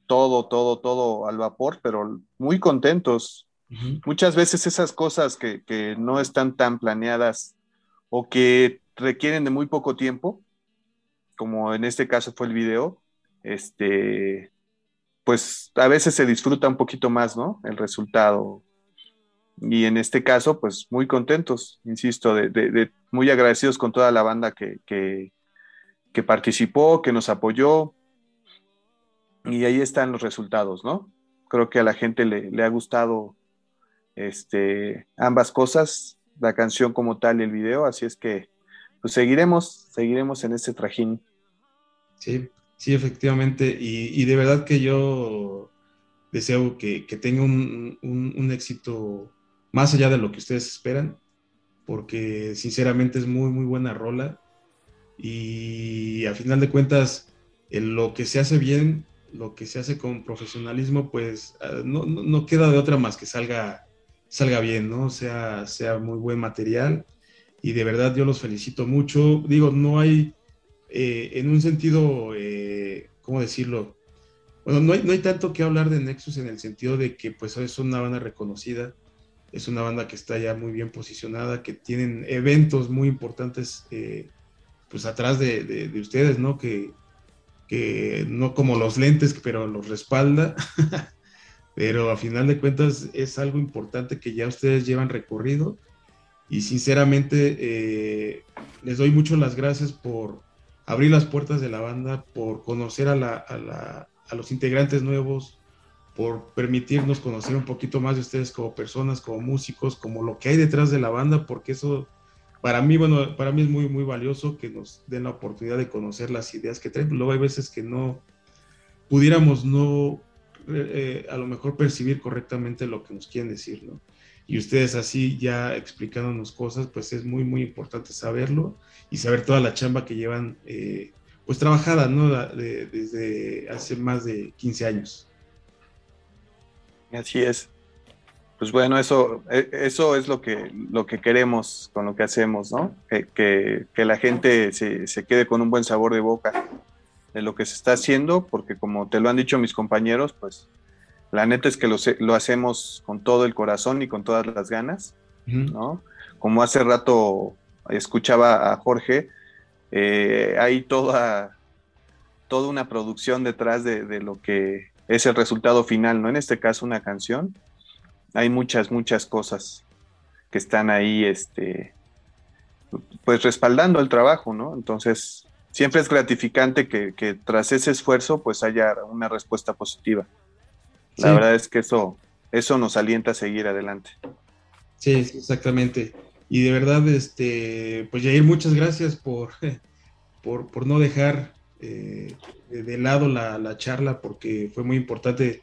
todo, todo, todo al vapor, pero muy contentos. Muchas veces esas cosas que, que no están tan planeadas o que requieren de muy poco tiempo, como en este caso fue el video, este, pues a veces se disfruta un poquito más, ¿no? El resultado. Y en este caso, pues muy contentos, insisto, muy agradecidos con toda la banda que, que, participó, que nos apoyó. Y ahí están los resultados, ¿no? Creo que a la gente le, le ha gustado este, ambas cosas, la canción como tal y el video, así es que pues seguiremos, seguiremos en este trajín. Sí, sí, efectivamente. Y, de verdad que yo deseo que, tenga un, éxito más allá de lo que ustedes esperan, porque sinceramente es muy, muy buena rola. Y a final de cuentas, lo que se hace bien, lo que se hace con profesionalismo, pues ah, no, queda de otra más que salga, salga bien, ¿no? Sea, sea muy buen material. Y de verdad yo los felicito mucho. Digo, no hay eh, en un sentido, eh, ¿cómo decirlo? Bueno, no hay, no hay, tanto que hablar de Nexus en el sentido de que pues es una banda reconocida, es una banda que está ya muy bien posicionada, que tienen eventos muy importantes eh, pues atrás de, de, ustedes, ¿no? Que, que no como los lentes, pero los respalda. pero a final de cuentas es algo importante que ya ustedes llevan recorrido y sinceramente les doy mucho las gracias por, abrir las puertas de la banda, por conocer a, la, a, los integrantes nuevos, por permitirnos conocer un poquito más de ustedes como personas, como músicos, como lo que hay detrás de la banda, porque eso para mí, bueno, para mí es muy, muy valioso que nos den la oportunidad de conocer las ideas que traen. Luego hay veces que no pudiéramos no eh, a lo mejor percibir correctamente lo que nos quieren decir, ¿no? Y ustedes así ya explicándonos cosas, pues es muy, muy importante saberlo y saber toda la chamba que llevan, eh, pues trabajada, ¿no? desde hace más de 15 años. Así es. Pues bueno, eso, e, eso es lo que, lo que queremos con lo que hacemos, ¿no? Que, que, la gente se, se, quede con un buen sabor de boca de lo que se está haciendo, porque como te lo han dicho mis compañeros, pues la neta es que lo, hacemos con todo el corazón y con todas las ganas, ¿no? Como hace rato escuchaba a Jorge, eh, hay toda, toda una producción detrás de, lo que es el resultado final, ¿no? En este caso una canción. Hay muchas, muchas cosas que están ahí, este, pues respaldando el trabajo, ¿no? Entonces, siempre es gratificante que, que tras ese esfuerzo, pues haya una respuesta positiva. La verdad es que eso, eso nos alienta a seguir adelante. Sí, exactamente. Y de verdad, este, pues Jair, muchas gracias por, por, no dejar eh, de lado la, charla, porque fue muy importante,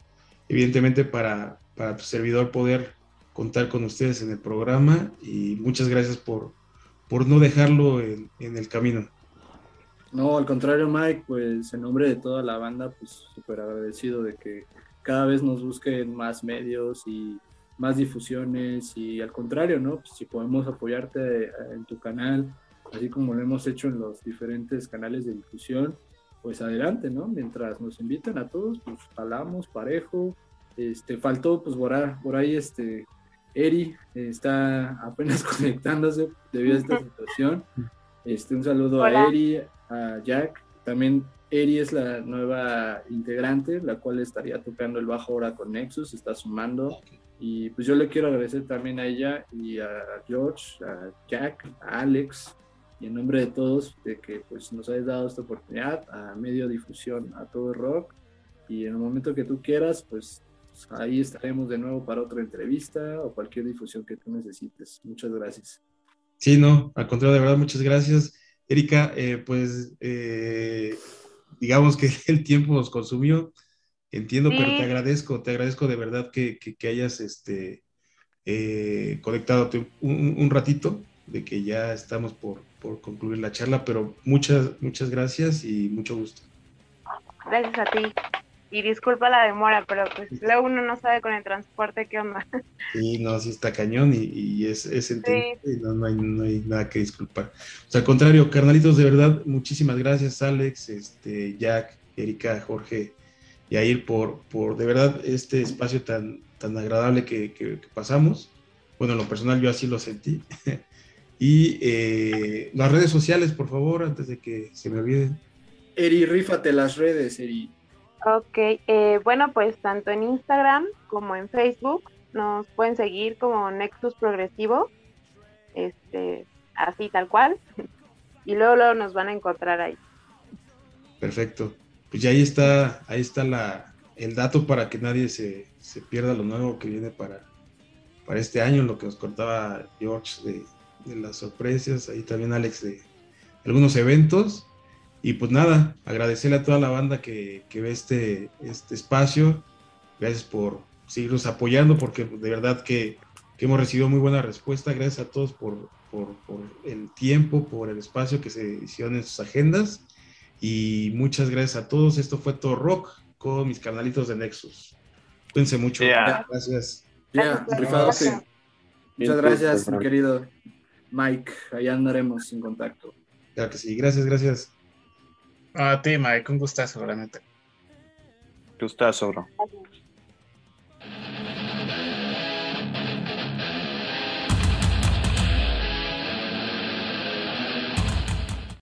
evidentemente, para, para tu servidor poder contar con ustedes en el programa. Y muchas gracias por, por no dejarlo en, en el camino. No, al contrario, Mike, pues en nombre de toda la banda, pues súper agradecido de que cada vez nos busquen más medios y más difusiones y al contrario, ¿no? Pues si podemos apoyarte eh, en tu canal, así como lo hemos hecho en los diferentes canales de difusión, pues adelante, ¿no? Mientras nos invitan a todos, pues hablamos parejo. Este, faltó, pues por ahí, por ahí este, Eri está apenas conectándose debido a esta situación. Este, un saludo a Eri, a Jack, también Eri es la nueva integrante, la cual estaría tocando el bajo ahora con Nexus, está sumando. Y pues yo le quiero agradecer también a ella y a George, a Jack, a Alex, y en nombre de todos, de que pues nos hayas dado esta oportunidad a medio difusión, a todo rock. Y en el momento que tú quieras, pues ahí estaremos de nuevo para otra entrevista o cualquier difusión que tú necesites. Muchas gracias. Sí, no, al contrario, de verdad, muchas gracias. Erika, eh, pues eh, digamos que el tiempo nos consumió, entiendo, pero te agradezco, te agradezco de verdad que, hayas este, eh, conectado un, ratito, de que ya estamos por, concluir la charla, pero muchas, muchas gracias y mucho gusto. Gracias a ti. Y disculpa la demora, pero pues luego uno no sabe con el transporte qué onda. Sí, no, sí está cañón y, es, es entendible y no, hay, no, hay, nada que disculpar. O sea, al contrario, carnalitos, de verdad, muchísimas gracias, Alex, este, Jack, Erika, Jorge, y a ir por, por de verdad este espacio tan, tan agradable que, pasamos. Bueno, en lo personal yo así lo sentí. y eh, las redes sociales, por favor, antes de que se me olviden. Eri, rífate las redes, Eri. Ok, eh, bueno, pues tanto en Instagram como en Facebook nos pueden seguir como Nexus Progresivo, este, así tal cual, y luego, luego nos van a encontrar ahí. Perfecto pues ya ahí está, ahí está la, el dato para que nadie se, pierda lo nuevo que viene para, para este año, lo que nos contaba George de, las sorpresas, ahí también Alex de algunos eventos. Y pues nada, agradecerle a toda la banda que, ve este, este espacio. Gracias por seguirnos apoyando, porque de verdad que, hemos recibido muy buena respuesta. Gracias a todos por, por, por, el tiempo, por el espacio que se hicieron en sus agendas. Y muchas gracias a todos. Esto fue todo rock con mis canalitos de Nexus. Cuídense mucho. Gracias. Muchas gracias, mi querido Mike. Allá andaremos en contacto. Claro que sí. Gracias, gracias. A ti, Mike. Un gustazo, realmente. Gustazo, bro.